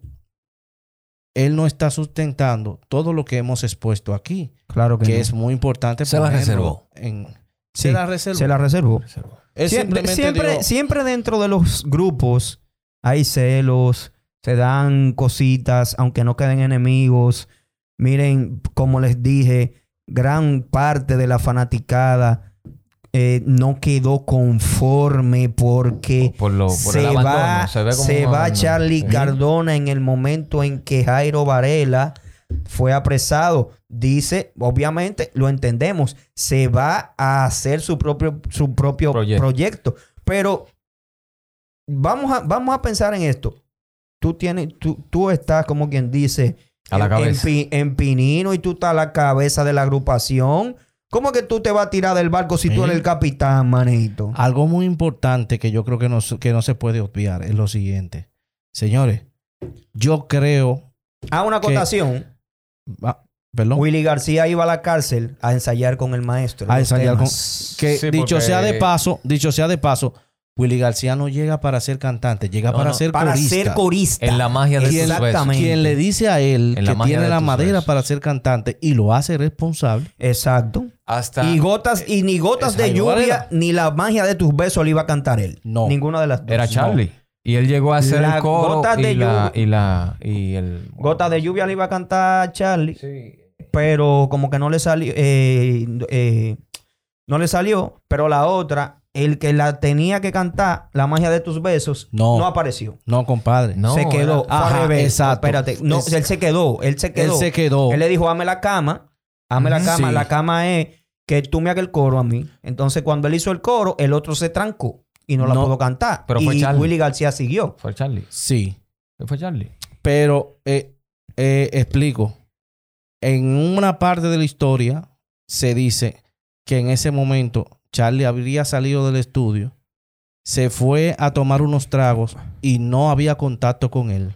él no está sustentando todo lo que hemos expuesto aquí, claro que, que no. es muy importante. Se la reservó. en... Sí, se la reservó. Se la reservó. Siempre dentro de los grupos hay celos, se dan cositas, aunque no queden enemigos. Miren, como les dije, gran parte de la fanaticada eh, no quedó conforme porque Por lo- por se, abandono, va, se se un va. Charlie. Cardona en el momento en que Jairo Varela fue apresado. Dice, obviamente, lo entendemos, se va a hacer su propio, su propio Proyecto. proyecto. Pero vamos a, vamos a pensar en esto. Tú tienes, tú, tú estás como quien dice A la en- en, cabeza. en Pinino y tú estás a la cabeza de la agrupación. ¿Cómo que tú te vas a tirar del barco si tú eres el capitán, manito? Algo muy importante que yo creo que no, se- que no se puede obviar es lo siguiente. Señores, yo creo... A una que- acotación. ah, perdón. Willy García iba a la cárcel a ensayar con el maestro. A ensayar con- que Sí, dicho porque- sea de paso, dicho sea de paso, Willy García no llega para ser cantante, llega No, para no, ser Para corista. ser corista. En la magia de. Exactamente. Quien le dice a él En que tiene la madera para ser cantante y lo hace responsable. Exacto. Hasta Y gotas, y ni gotas de lluvia, ni la magia de tus besos le iba a cantar él. No. Ninguna de las dos. era No. Charlie. Y él llegó a hacer La el coro gota de y, la, lluvia. y la y el Gotas de lluvia le iba a cantar Charlie. Pero como que no le salió. eh, eh, no le salió. Pero la otra, el que la tenía que cantar, la magia de tus besos, No. no, apareció. No, compadre. No, se quedó. era- Ajá. Espérate. No, Es- él se quedó. Él se quedó. Él se quedó. Él le dijo, hazme la cama. Hazme la cama. Sí. La cama es que tú me hagas el coro a mí. Entonces, cuando él hizo el coro, el otro se trancó y no, la No. pudo cantar. Pero fue y Charlie. Willy García siguió. Fue Charlie. Sí. Fue Charlie. Pero eh, eh, explico. En una parte de la historia se dice que en ese momento Charlie habría salido del estudio, se fue a tomar unos tragos y no había contacto con él.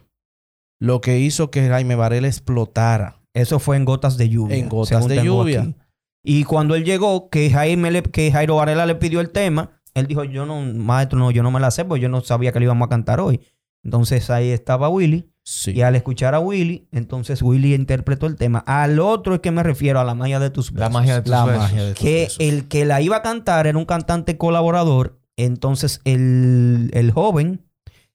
Lo que hizo que Jaime Varela explotara. Eso fue en gotas de lluvia. En Gotas de Lluvia. aquí. Y cuando él llegó, que Jaime le- que Jairo Varela le pidió el tema, él dijo, yo no, maestro, no, yo no me la sé, porque yo no sabía que le íbamos a cantar hoy. Entonces ahí estaba Willy. Sí. Y al escuchar a Willy, entonces Willy interpretó el tema. Al otro es que me refiero a la magia de tus La besos. magia de tus La besos. magia de tus que besos. el que la iba a cantar era un cantante colaborador. Entonces el, el joven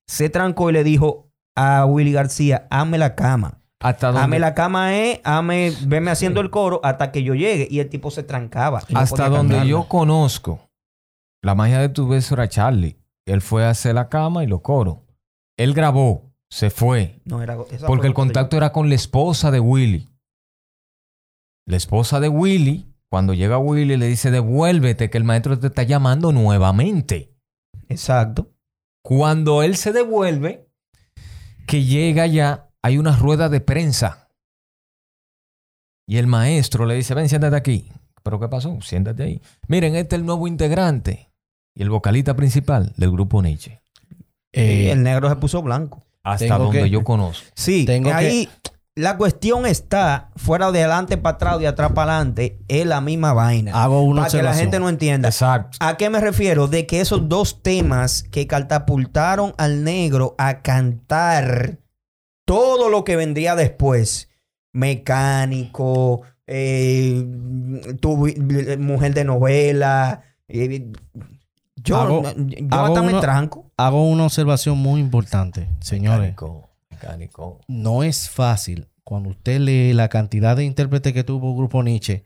se trancó y le dijo a Willy García, hazme la cama. Hasta la cama es, hazme, veme haciendo el coro hasta que yo llegue. Y el tipo se trancaba. no hasta donde cantarla. yo conozco, la magia de tu beso era Charlie. Él fue a hacer la cama y lo coro. Él grabó, se fue. No, era, Porque el contacto era con la esposa de Willy. La esposa de Willy, cuando llega Willy, le dice, devuélvete, que el maestro te está llamando nuevamente. Exacto. Cuando él se devuelve, que llega ya, hay una rueda de prensa. Y el maestro le dice, ven, siéntate aquí. ¿Pero qué pasó? Siéntate ahí. Miren, este es el nuevo integrante y el vocalista principal del grupo Nietzsche. Y Eh, el negro se puso blanco. Hasta donde que- yo conozco. Sí, Tengo ahí la cuestión está fuera de adelante para atrás, de atrás para adelante, es la misma vaina. hago una para que la gente no entienda. Exacto. ¿A qué me refiero? De que esos dos temas que catapultaron al negro a cantar todo lo que vendría después, mecánico, eh, tu- mujer de novela, eh, yo, Hago- yo hago hasta me una- tranco. Hago una observación muy importante, señores. Mecánico. Mecánico. no es fácil cuando usted lee la cantidad de intérpretes que tuvo el Grupo Nietzsche.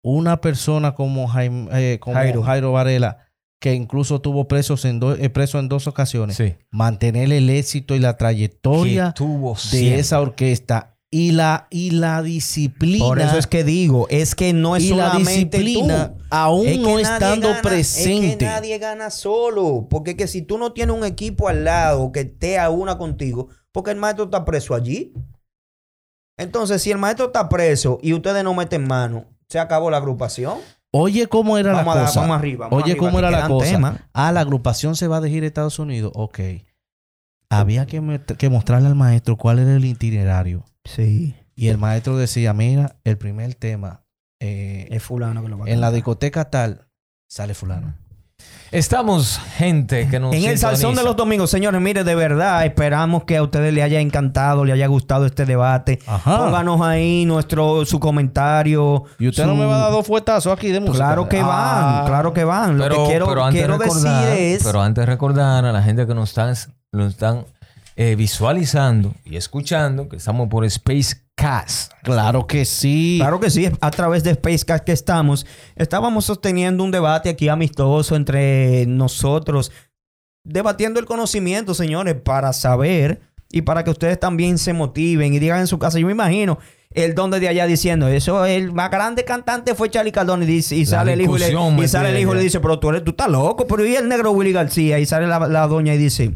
Una persona como Jaime, eh, como Jairo. Jairo. Varela, que incluso tuvo presos en do- eh, preso en dos ocasiones, Sí. mantener el éxito y la trayectoria tuvo de esa orquesta y la, y la disciplina. Por eso es que digo, es que no es y la solamente disciplina, tú. aún Es que no estando gana- presente. Es que nadie gana solo. Porque es que si tú no tienes un equipo al lado que esté a una contigo, porque el maestro está preso allí. Entonces, si el maestro está preso y ustedes no meten mano, se acabó la agrupación. Oye, ¿cómo era Vamos, la a cosa? vamos arriba. vamos Oye, arriba, ¿cómo era la cosa? temas. Ah, la agrupación se va de gira a Estados Unidos. Ok. Había que, que mostrarle al maestro cuál era el itinerario. Sí. Y el maestro decía, mira, el primer tema, eh, Es fulano que lo va a en la discoteca tal, sale fulano. Estamos, gente que nos En el Salsón de los Domingos, señores, mire, de verdad, esperamos que a ustedes les haya encantado, les haya gustado este debate. Ajá. Pónganos ahí nuestro, su comentario. Y usted su- no me va a dar dos fuetazos aquí de música. Claro que van, Ah. claro que van. Lo Pero, que quiero, pero antes quiero recordar, decir es... pero antes de recordar a la gente que nos están, nos están eh, visualizando y escuchando que estamos por Space Cast. Claro que sí. Claro que sí, a través de Spacecast que estamos, estábamos sosteniendo un debate aquí amistoso entre nosotros, debatiendo el conocimiento, señores, para saber y para que ustedes también se motiven y digan en su casa, yo me imagino el don de allá diciendo, eso el más grande cantante fue Charlie Cardone y, dice, y sale el hijo y, le, y sale el hijo y le dice, pero tú, eres, tú estás loco, pero y el negro Willy García y sale la, la doña y dice,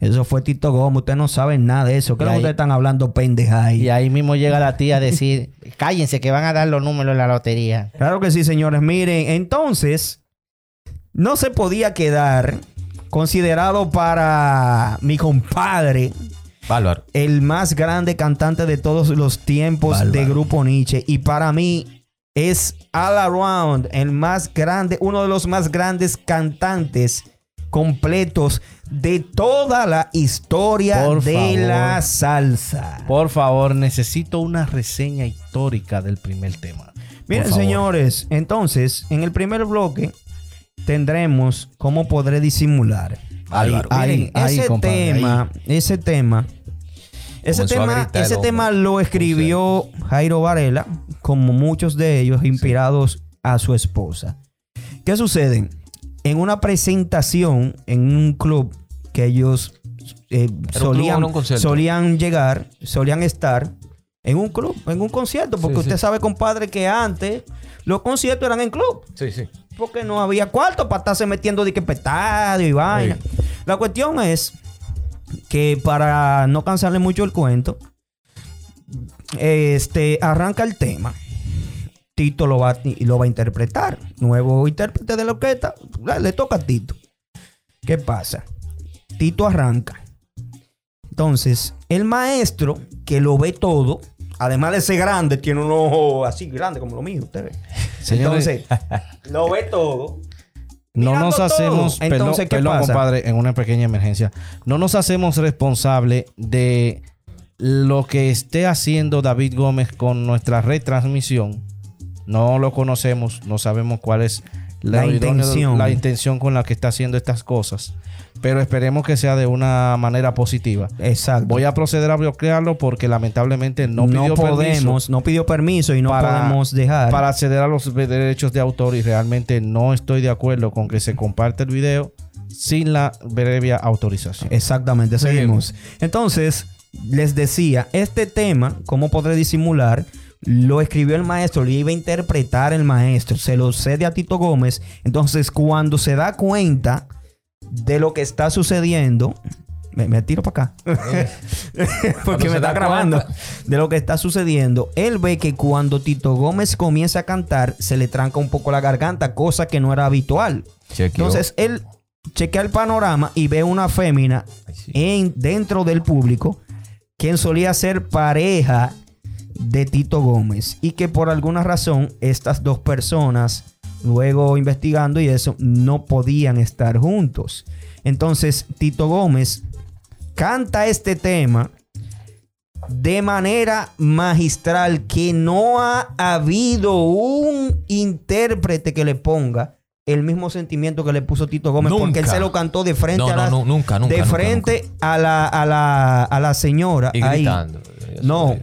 eso fue Tito Gómez, ustedes no saben nada de eso, ¿qué es lo Y que ustedes están hablando pendeja ahí? Y ahí mismo llega la tía a decir, cállense que van a dar los números en la lotería. Claro que sí, señores. Miren, entonces, no se podía quedar considerado para mi compadre Bárbaro. el más grande cantante de todos los tiempos de Grupo Nietzsche. Y para mí es all around el más grande, uno de los más grandes cantantes completos de toda la historia Por de favor. la salsa. Por favor, necesito una reseña histórica del primer tema. Miren, señores, entonces, en el primer bloque tendremos cómo podré disimular. Álvaro. Miren, Ahí, ahí, ese compadre, tema, ese tema, ese tema, ese tema lo escribió Jairo Varela, como muchos de ellos inspirados a su esposa. ¿Qué sucede? En una presentación en un club que ellos eh, ¿Era un club o solían, un llegar, solían estar en un club, en un concierto, porque Sí, usted sí. sabe, compadre, que antes los conciertos eran en club, Sí, sí. porque no había cuarto para estarse metiendo de que petadio y vaina. La cuestión es que para no cansarle mucho el cuento, este arranca el tema. Tito lo va, a- lo va a interpretar. Nuevo intérprete de la orquesta. le- toca a Tito. ¿Qué pasa? Tito arranca. Entonces, el maestro que lo ve todo, además de ser grande, tiene un ojo así grande como lo mío, usted ve. Señores, Entonces, lo ve todo. no nos hacemos, Entonces, ¿qué perdón, pasa? compadre, en una pequeña emergencia. No nos hacemos responsable de lo que esté haciendo David Gómez con nuestra retransmisión. No lo conocemos, no sabemos cuál es La intención. la intención con la que está haciendo estas cosas. Pero esperemos que sea de una manera positiva. Exacto. Voy a proceder a bloquearlo porque lamentablemente no no, pidió podemos, permiso no pidió permiso y no para- podemos dejar. para acceder a los derechos de autor y realmente no estoy de acuerdo con que se comparte el video sin la previa autorización. Exactamente, seguimos. Entonces, les decía, este tema, ¿cómo podré disimular? Lo escribió el maestro, lo iba a interpretar el maestro, se lo cede a Tito Gómez. Entonces, cuando se da cuenta de lo que está sucediendo, me, me tiro para acá. Porque me está grabando. cuenta. De lo que está sucediendo. Él ve que cuando Tito Gómez comienza a cantar, se le tranca un poco la garganta, cosa que no era habitual. Entonces él chequea el panorama y ve una fémina en, dentro del público quien solía ser pareja de Tito Gómez y que por alguna razón estas dos personas luego investigando y eso no podían estar juntos. Entonces Tito Gómez canta este tema de manera magistral que no ha habido un intérprete que le ponga el mismo sentimiento que le puso Tito Gómez porque él se lo cantó de frente No, a la, no, no, nunca, nunca, de frente A, la, a, la, a la señora Y ahí. No.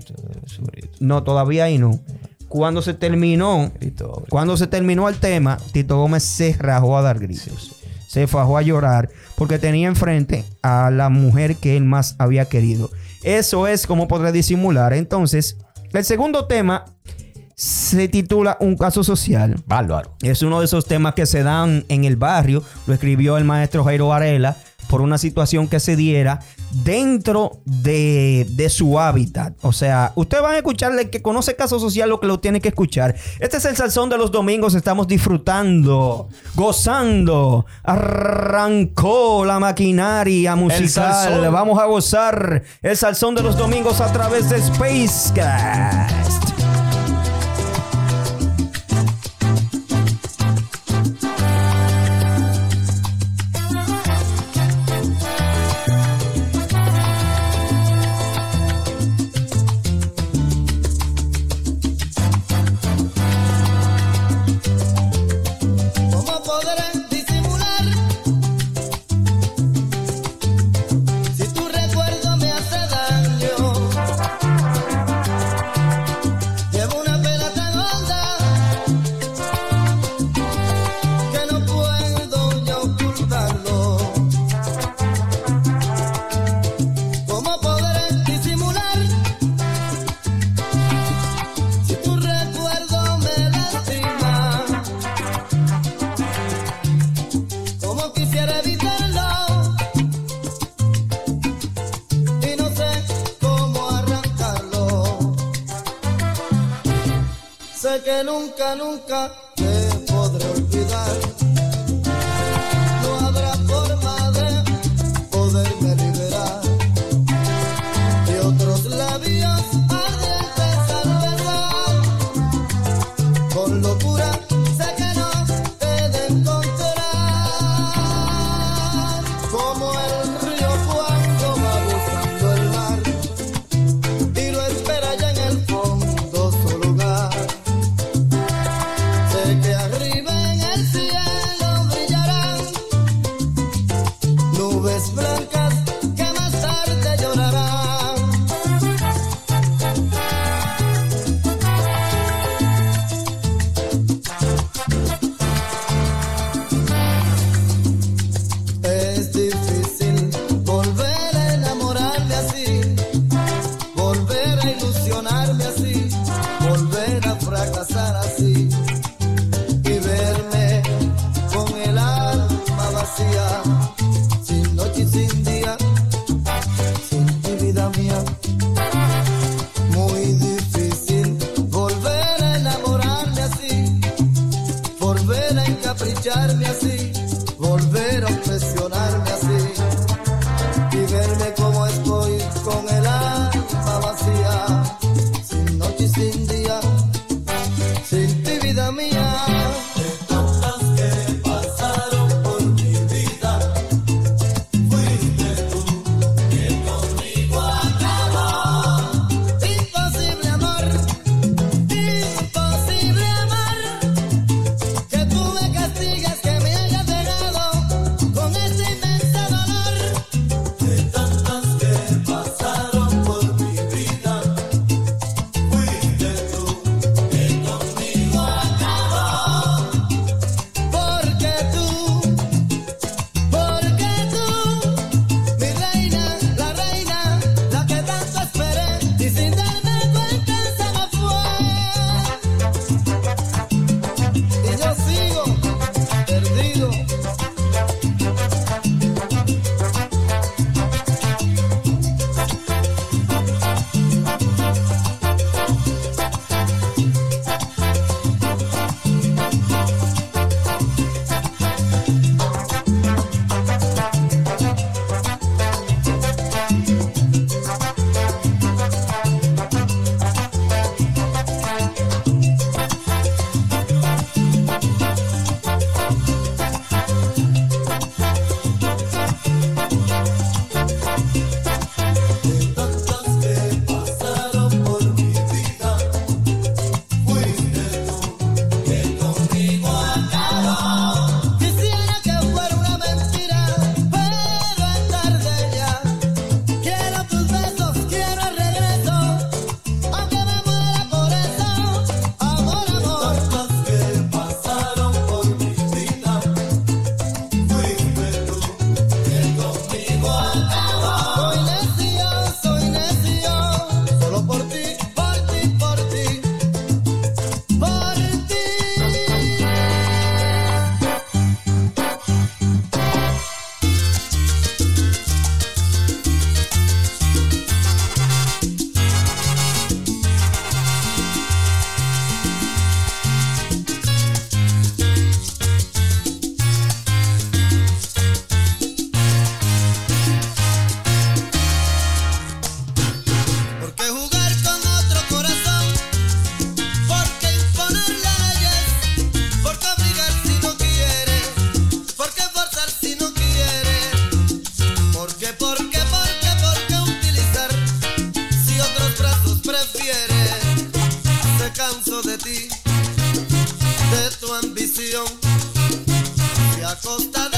No, todavía ahí no. Cuando se terminó, grito. cuando se terminó el tema, Tito Gómez se rajó a dar gritos. Se fajó a llorar porque tenía enfrente a la mujer que él más había querido. Eso es como podré disimular. Entonces, el segundo tema se titula Un caso social. Bárbaro. Es uno de esos temas que se dan en el barrio. Lo escribió el maestro Jairo Varela por una situación que se diera dentro de, de su hábitat. O sea, ustedes van a escucharle que conoce caso social lo que lo tiene que escuchar. Este es el salsón de los domingos. Estamos disfrutando, gozando. Arrancó la maquinaria musical. Vamos a gozar el salsón de los domingos a través de Spacecast. Que costa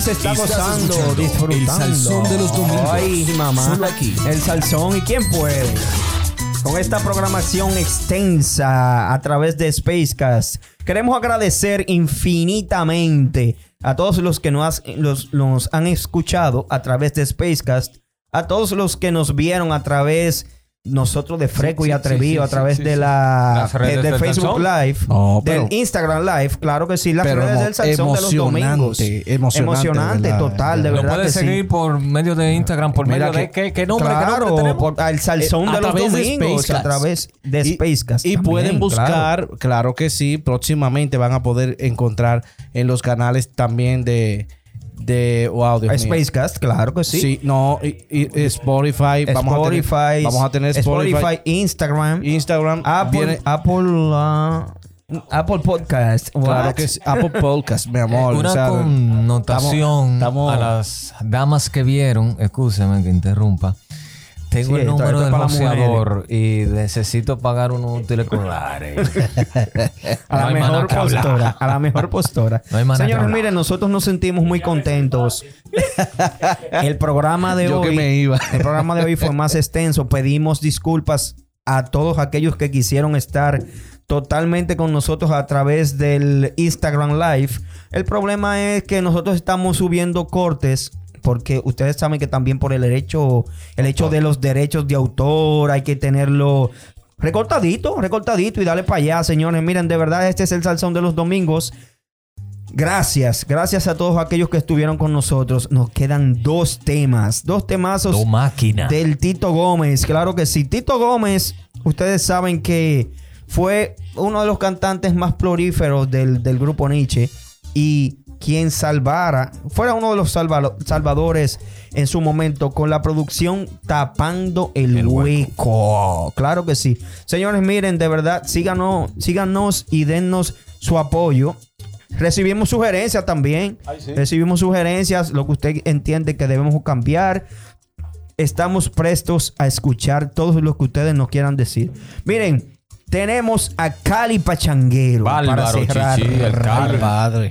Se está gozando, disfrutando. el salsón de los domingos. Ay, mamá. Solo aquí. El salsón. ¿Y quién puede? Con esta programación extensa a través de Spacecast, queremos agradecer infinitamente a todos los que nos, los- nos han escuchado a través de Spacecast, a todos los que nos vieron a través nosotros de Freco sí, y Atrevido, sí, a través sí, de la Las redes del del Facebook. Live, No, del Instagram Live, claro que sí, las redes emo- del Salsón de los domingos. emocionante, emocionante, total, de Lo verdad puedes que sí. seguir por medio de Instagram, por Mira medio de qué, qué nombre, qué Claro, nombre tenemos? por, al salsón Eh, de los de domingos, a través de Y- Spacecast. Y, pueden buscar, claro. claro. que sí, próximamente van a poder encontrar en los canales también de, de wow, Dios mío. Spacecast, claro que sí. Sí, no, y, y Spotify, vamos a tener, Spotify, vamos a tener Spotify, Instagram, Instagram, Apple, viene- Apple, ah, Apple Podcast. claro What? que sí, Apple Podcast, mi amor. Una o sea, connotación estamos- a las damas que vieron, escúcheme que interrumpa. Tengo Sí, el número del boxeador y necesito pagar unos útiles colares. A la No mejor postura. A la mejor postura. No Señores, miren, nosotros nos sentimos muy contentos. El programa de Yo hoy. que me iba. El programa de hoy fue más extenso. Pedimos disculpas a todos aquellos que quisieron estar totalmente con nosotros a través del Instagram Live. El problema es que nosotros estamos subiendo cortes. Porque ustedes saben que también por el hecho, el hecho de los derechos de autor hay que tenerlo recortadito, recortadito y dale para allá, señores. Miren, de verdad, este es el salsón de los domingos. Gracias, gracias a todos aquellos que estuvieron con nosotros. Nos quedan dos temas, dos temazos Tu máquina. del Tito Gómez. Claro que sí. Tito Gómez, ustedes saben que fue uno de los cantantes más prolíferos del, del grupo Nietzsche y quien salvara, fuera uno de los salva- salvadores en su momento con la producción Tapando el, El hueco. Claro que sí. Señores, miren, de verdad, síganos, síganos y dennos su apoyo. Recibimos sugerencias también. Recibimos sugerencias, lo que usted entiende que debemos cambiar. Estamos prestos a escuchar todo lo que ustedes nos quieran decir. Miren, tenemos a Cali Pachanguero para cerrar. Chichi, el Cali. padre.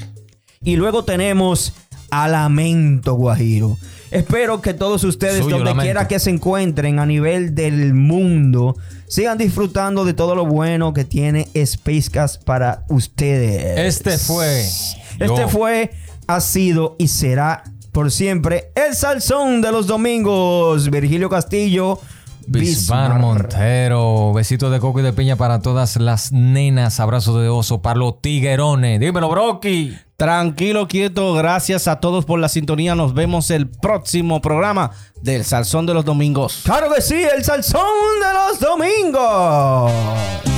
Y luego tenemos a Lamento Guajiro. Espero que todos ustedes, Suyo, donde quiera que se encuentren a nivel del mundo, sigan disfrutando de todo lo bueno que tiene Spacecast para ustedes. Este fue. Este yo. fue, ha sido y será por siempre el salsón de los domingos. Virgilio Castillo. Bismar Montero. Besitos de coco y de piña para todas las nenas. Abrazos de oso para los tiguerones. Dímelo, Brocky. Tranquilo, quieto. Gracias a todos por la sintonía. Nos vemos el próximo programa del Salsón de los Domingos. Claro que sí, el salsón de los domingos.